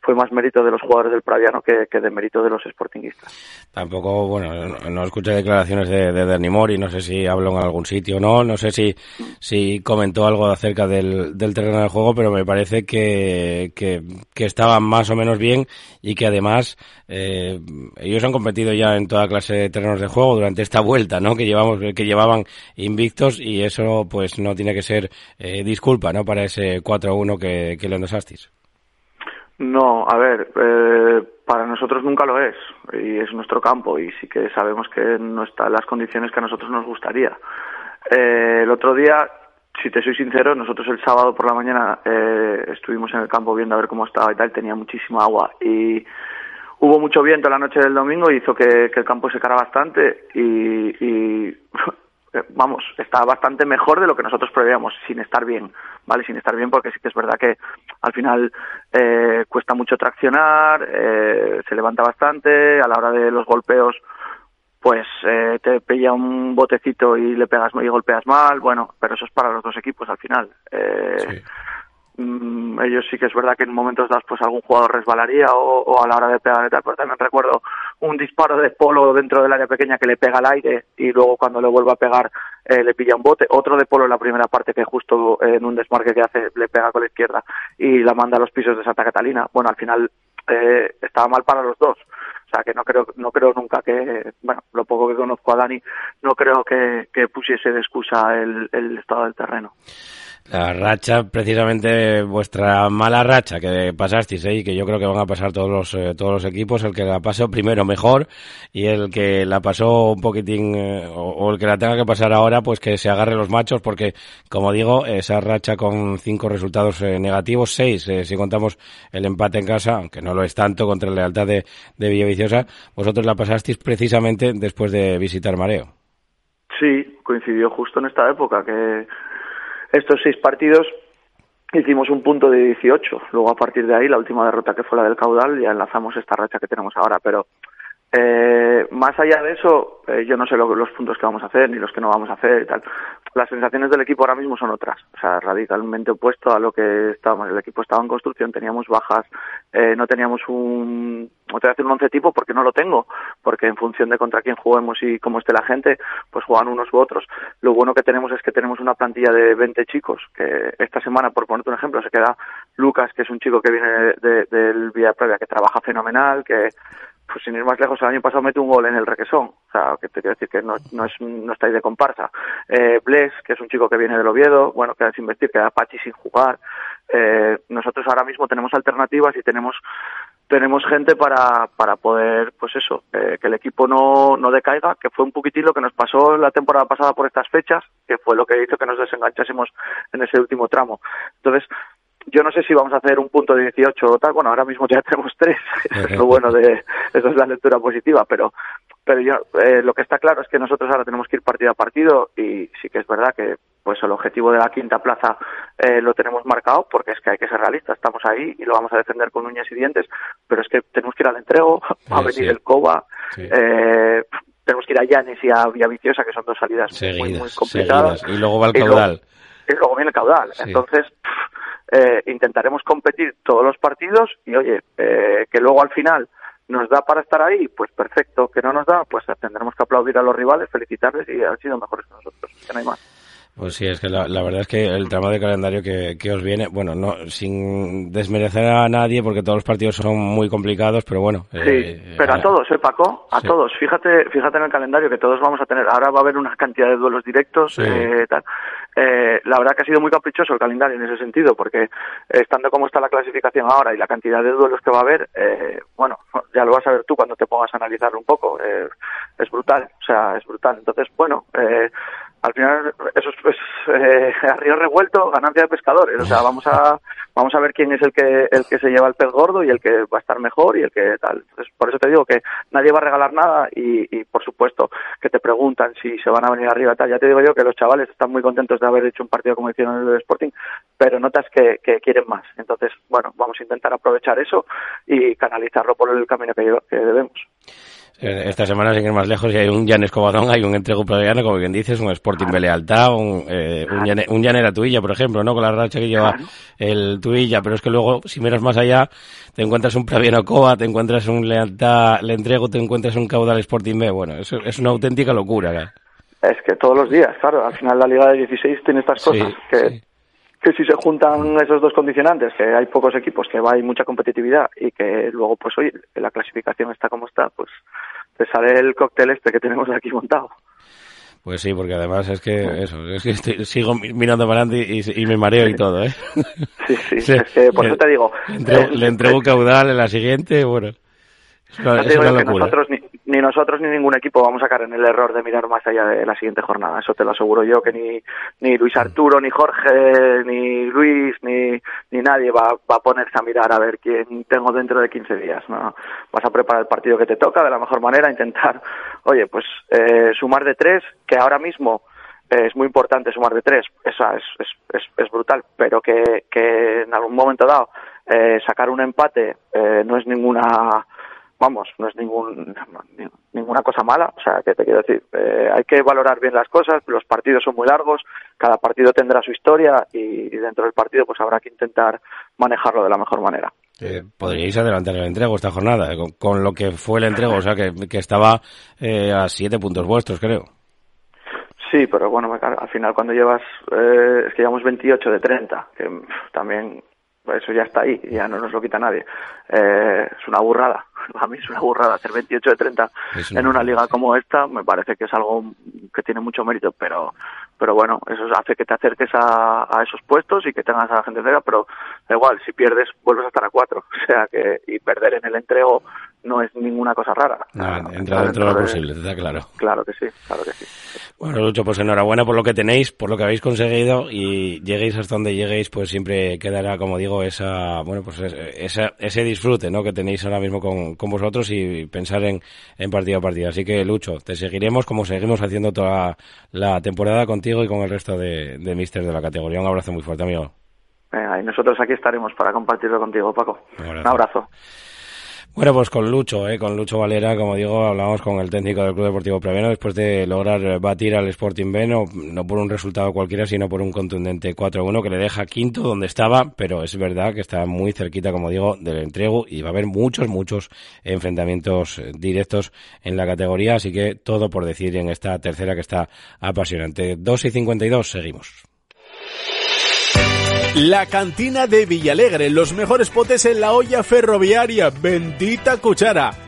fue más mérito de los jugadores del Praviano que, que de mérito de los sportinguistas. Tampoco, bueno, no, no escuché declaraciones de, de Mori, no sé si habló en algún sitio o no, no sé si, si comentó algo acerca del, terreno del juego, pero me parece que, que, que estaba más o menos bien y que además eh, ellos han competido ya en toda clase de terrenos de juego durante esta vuelta, ¿no? Que llevamos, que llevaban invictos y eso pues no tiene que ser eh, disculpa, ¿no? Para ese 4-1 que, que le endosasteis. No, a ver, eh, para nosotros nunca lo es y es nuestro campo y sí que sabemos que no está las condiciones que a nosotros nos gustaría. El otro día, si te soy sincero, nosotros el sábado por la mañana eh, estuvimos en el campo viendo a ver cómo estaba y tal, tenía muchísima agua y hubo mucho viento la noche del domingo y hizo que, el campo secara bastante y, y eh, vamos, está bastante mejor de lo que nosotros preveíamos, sin estar bien, ¿vale? Sin estar bien porque sí que es verdad que al final eh, cuesta mucho traccionar, eh, se levanta bastante, a la hora de los golpeos pues eh, te pilla un botecito y le pegas y golpeas mal, bueno, pero eso es para los dos equipos al final. Eh, mm, ellos sí que es verdad que en momentos dados pues algún jugador resbalaría o, o a la hora de pegar y tal, pero también recuerdo un disparo de polo dentro del área pequeña que le pega al aire y luego cuando le vuelve a pegar eh, le pilla un bote, otro de polo en la primera parte que justo en un desmarque que hace le pega con la izquierda y la manda a los pisos de Santa Catalina. Bueno, al final eh, estaba mal para los dos. O sea, que no creo, no creo nunca que, bueno, lo poco que conozco a Dani, no creo que, que pusiese de excusa el, el estado del terreno. La racha, precisamente vuestra mala racha que pasasteis, ¿eh? y que yo creo que van a pasar todos los, eh, todos los equipos, el que la pasó primero mejor y el que la pasó un poquitín, eh, o, el que la tenga que pasar ahora, pues que se agarre los machos, porque, como digo, esa racha con cinco resultados eh, negativos, seis, si contamos el empate en casa, aunque no lo es tanto contra la lealtad de, de Villaviciosa, vosotros la pasasteis precisamente después de visitar Mareo. Sí, coincidió justo en esta época que estos seis partidos hicimos un punto de 18. Luego, a partir de ahí, la última derrota que fue la del caudal, ya enlazamos esta racha que tenemos ahora. Pero eh, más allá de eso, eh, yo no sé lo, los puntos que vamos a hacer ni los que no vamos a hacer y tal. Las sensaciones del equipo ahora mismo son otras, o sea, radicalmente opuesto a lo que estábamos. El equipo estaba en construcción, teníamos bajas, eh, no teníamos un, no te voy a decir un once tipo porque no lo tengo, porque en función de contra quién juguemos y cómo esté la gente, pues juegan unos u otros. Lo bueno que tenemos es que tenemos una plantilla de 20 chicos, que esta semana, por ponerte un ejemplo, se queda Lucas, que es un chico que viene de, de, del Vía Previa, que trabaja fenomenal, que pues sin ir más lejos, el año pasado mete un gol en el requesón. O sea, que te quiero decir que no, no, es, no estáis de comparsa. Eh, Bles, que es un chico que viene del Oviedo, bueno, queda sin vestir, queda Pachi sin jugar. Eh, nosotros ahora mismo tenemos alternativas y tenemos tenemos gente para, para poder, pues eso, eh, que el equipo no, no decaiga, que fue un poquitín lo que nos pasó la temporada pasada por estas fechas, que fue lo que hizo que nos desenganchásemos en ese último tramo. Entonces, yo no sé si vamos a hacer un punto de 18 o tal, bueno, ahora mismo ya tenemos tres, eso es lo bueno de, eso es la lectura positiva, pero, pero yo, eh, lo que está claro es que nosotros ahora tenemos que ir partido a partido y sí que es verdad que pues el objetivo de la quinta plaza eh, lo tenemos marcado porque es que hay que ser realistas, estamos ahí y lo vamos a defender con uñas y dientes, pero es que tenemos que ir al entrego, va a venir sí. el COBA, sí. eh, tenemos que ir a Llanes y a Villaviciosa, que son dos salidas seguidas, muy, muy complicadas. Seguidas. Y luego va el caudal. Luego, viene el caudal. Sí. Entonces, eh, intentaremos competir todos los partidos y, oye, eh, que luego al final nos da para estar ahí, pues perfecto. Que no nos da, pues tendremos que aplaudir a los rivales, felicitarles y han sido mejores que nosotros, que no hay más. Pues sí, es que la, la verdad es que el tramo de calendario que, que os viene, bueno, no sin desmerecer a nadie porque todos los partidos son muy complicados, pero bueno. Sí, eh, pero a eh, todos, ¿eh, Paco? A Sí. todos. Fíjate, fíjate en el calendario que todos vamos a tener. Ahora va a haber una cantidad de duelos directos, Sí. eh, tal. Eh, la verdad que ha sido muy caprichoso el calendario en ese sentido, porque estando como está la clasificación ahora y la cantidad de duelos que va a haber, eh, bueno, ya lo vas a ver tú cuando te pongas a analizarlo un poco. eh, es brutal, o sea, es brutal. Entonces, bueno, eh, al final eso es pues, eh, a río revuelto, ganancia de pescadores. O sea, vamos a vamos a ver quién es el que el que se lleva el pez gordo y el que va a estar mejor y el que tal. Entonces, por eso te digo que nadie va a regalar nada y, y por supuesto que te preguntan si se van a venir arriba tal. Ya te digo yo que los chavales están muy contentos de haber hecho un partido como hicieron en el Sporting, pero notas que, que quieren más. Entonces, bueno, vamos a intentar aprovechar eso y canalizarlo por el camino que, que debemos. Eh, Esta semana, sin ir más lejos, hay un Jan Escobadón, hay un entrego pluriano, como bien dices, un Sporting Belealtad, un, eh, un, Jan, un Llanera Tuilla, por ejemplo, ¿no? Con la racha que lleva el Tuilla, pero es que luego, si miras más allá, te encuentras un Praviano Coa, te encuentras un Lealtad, le entrego, te encuentras un Caudal Sporting B. Bueno, es una auténtica locura, ¿eh? Es que todos los días, claro, al final la Liga de 16 tiene estas Sí, cosas que, que si se juntan esos dos condicionantes, que hay pocos equipos, que hay mucha competitividad y que luego, pues oye, que la clasificación está como está, pues te sale el cóctel este que tenemos aquí montado. Pues sí, porque además es que eso, es que estoy- sigo mi- mirando para adelante y, y me mareo y todo, ¿eh? Sí, sí, es que por eso te digo, Le entrego, eh, le entrego caudal en la siguiente, bueno. Es una, es locura. nosotros, ni, ni nosotros ni ningún equipo vamos a caer en el error de mirar más allá de la siguiente jornada. Eso te lo aseguro yo, que ni, ni Luis Arturo, ni Jorge, ni Luis, ni, ni nadie va, va a ponerse a mirar a ver quién tengo dentro de 15 días. ¿no? Vas a preparar el partido que te toca de la mejor manera, intentar, oye, pues eh, sumar de tres, que ahora mismo eh, es muy importante sumar de tres, esa es, es, es, es brutal, pero que, que en algún momento dado eh, sacar un empate eh, no es ninguna vamos, no es ningún, ni- ninguna cosa mala, o sea, que te quiero decir, eh, hay que valorar bien las cosas, los partidos son muy largos, cada partido tendrá su historia y, y dentro del partido pues habrá que intentar manejarlo de la mejor manera. Eh, podríais adelantar el entrego esta jornada, eh, con, con lo que fue el entrego, o sea, que, que estaba eh, a siete puntos vuestros, creo. Sí, pero bueno, al final cuando llevas, eh, es que llevamos 28 de 30, que también eso ya está ahí, ya no nos lo quita nadie. Es una burrada, a mí es una burrada hacer 28 de 30 Es una en una liga como esta, me parece que es algo que tiene mucho mérito, pero pero bueno, eso hace que te acerques a, a esos puestos y que tengas a la gente cerca, pero da igual, si pierdes vuelves a estar a cuatro, o sea que y perder en el entrego no es ninguna cosa rara. No, entra dentro de lo posible, está claro. Claro que sí, claro que sí. Bueno, Lucho, pues enhorabuena por lo que tenéis, por lo que habéis conseguido y lleguéis hasta donde lleguéis, pues siempre quedará, como digo, esa, bueno, pues es- esa, ese disfrute, ¿no? Que tenéis ahora mismo con, con vosotros y pensar en, en partido a partido. Así que, Lucho, te seguiremos como seguimos haciendo toda la temporada contigo y con el resto de, de míster de la categoría. Un abrazo muy fuerte, amigo. Venga, y nosotros aquí estaremos para compartirlo contigo, Paco. Un abrazo. Bueno, pues con Lucho, ¿eh? con Lucho Valera, como digo, hablamos con el técnico del Club Deportivo Previano después de lograr eh, batir al Sporting B, no, no por un resultado cualquiera, sino por un contundente 4-1 que le deja quinto donde estaba, pero es verdad que está muy cerquita, como digo, del entrego y va a haber muchos, muchos enfrentamientos eh, directos en la categoría, así que todo por decir en esta tercera que está apasionante. 2 y 52, seguimos. La cantina de Villalegre, los mejores potes en la olla ferroviaria, bendita cuchara.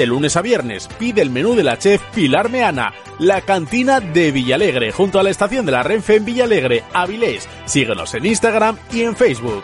lunes a viernes. Pide el menú de la chef Pilar Meana. La cantina de Villalegre, junto a la estación de la Renfe en Villalegre, Avilés. Síguenos en Instagram y en Facebook.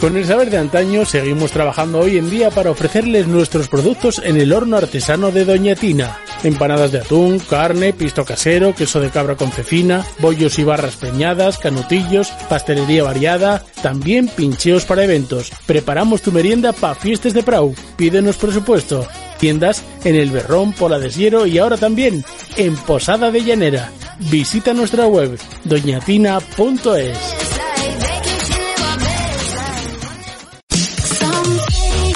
Con el saber de antaño seguimos trabajando hoy en día para ofrecerles nuestros productos en el horno artesano de Doña Tina. Empanadas de atún, carne, pisto casero, queso de cabra con cecina, bollos y barras peñadas, canutillos, pastelería variada, también pincheos para eventos. Preparamos tu merienda para fiestas de Prau. Pídenos presupuesto. Tiendas en El Berrón, Pola de Siero y ahora también en Posada de Llanera. Visita nuestra web doñatina.es.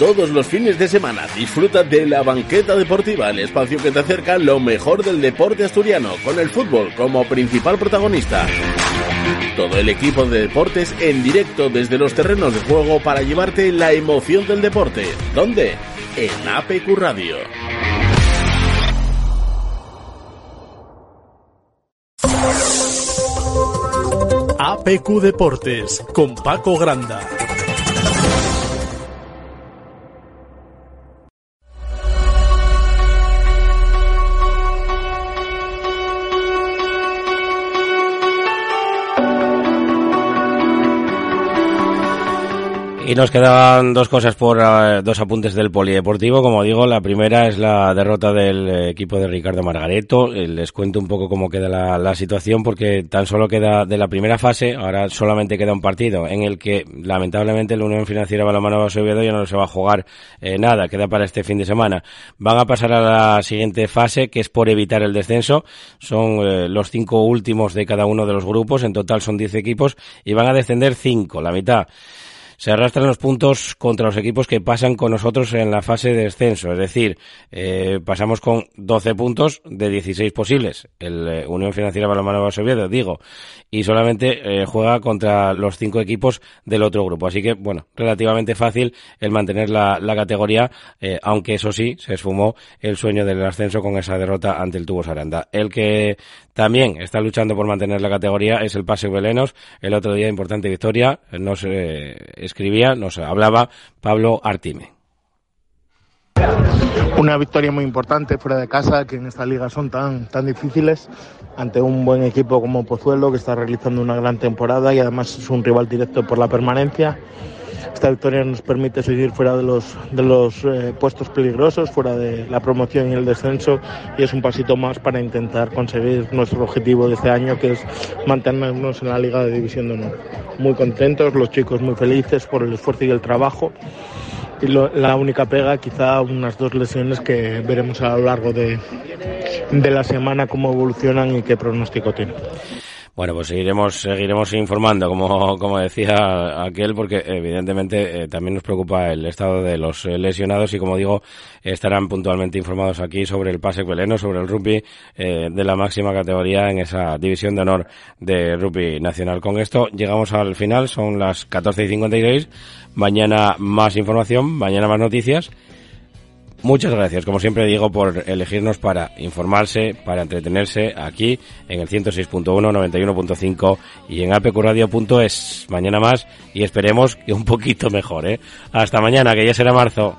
Todos los fines de semana disfruta de la banqueta deportiva, el espacio que te acerca lo mejor del deporte asturiano, con el fútbol como principal protagonista. Todo el equipo de deportes en directo desde los terrenos de juego para llevarte la emoción del deporte. ¿Dónde? En APQ Radio. APQ Deportes con Paco Granda. Y nos quedaban dos cosas por eh, dos apuntes del polideportivo. Como digo, la primera es la derrota del equipo de Ricardo Margareto. Eh, les cuento un poco cómo queda la, la situación porque tan solo queda de la primera fase, ahora solamente queda un partido en el que lamentablemente la Unión Financiera Balomano Oviedo ya no se va a jugar eh, nada, queda para este fin de semana. Van a pasar a la siguiente fase que es por evitar el descenso. Son los cinco últimos de cada uno de los grupos, en total son diez equipos y van a descender cinco, la mitad se arrastran los puntos contra los equipos que pasan con nosotros en la fase de descenso. Es decir, eh, pasamos con 12 puntos de 16 posibles. El eh, Unión Financiera Balonmano Oviedo, digo, y solamente eh, juega contra los cinco equipos del otro grupo. Así que, bueno, relativamente fácil el mantener la, la categoría, eh, aunque eso sí, se esfumó el sueño del ascenso con esa derrota ante el Tubo Saranda. El que también está luchando por mantener la categoría es el Pase Belenos. El otro día, importante victoria, nos eh, escribía, nos hablaba Pablo Artime. Una victoria muy importante fuera de casa, que en esta liga son tan, tan difíciles, ante un buen equipo como Pozuelo, que está realizando una gran temporada y además es un rival directo por la permanencia. Esta victoria nos permite seguir fuera de los, de los eh, puestos peligrosos, fuera de la promoción y el descenso, y es un pasito más para intentar conseguir nuestro objetivo de este año, que es mantenernos en la Liga de División de Honor. Muy contentos, los chicos muy felices por el esfuerzo y el trabajo. Y la única pega, quizá unas dos lesiones que veremos a lo largo de, de la semana cómo evolucionan y qué pronóstico tienen. Bueno, pues seguiremos, seguiremos informando, como, como decía aquel, porque evidentemente eh, también nos preocupa el estado de los lesionados y como digo, estarán puntualmente informados aquí sobre el pase veleno, sobre el rugby eh, de la máxima categoría en esa división de honor de rugby nacional. Con esto llegamos al final, son las 14 y 56. Mañana más información, mañana más noticias. Muchas gracias, como siempre digo, por elegirnos para informarse, para entretenerse aquí en el 106.1, 91.5 y en apqradio.es. Mañana más y esperemos que un poquito mejor, ¿eh? Hasta mañana, que ya será marzo.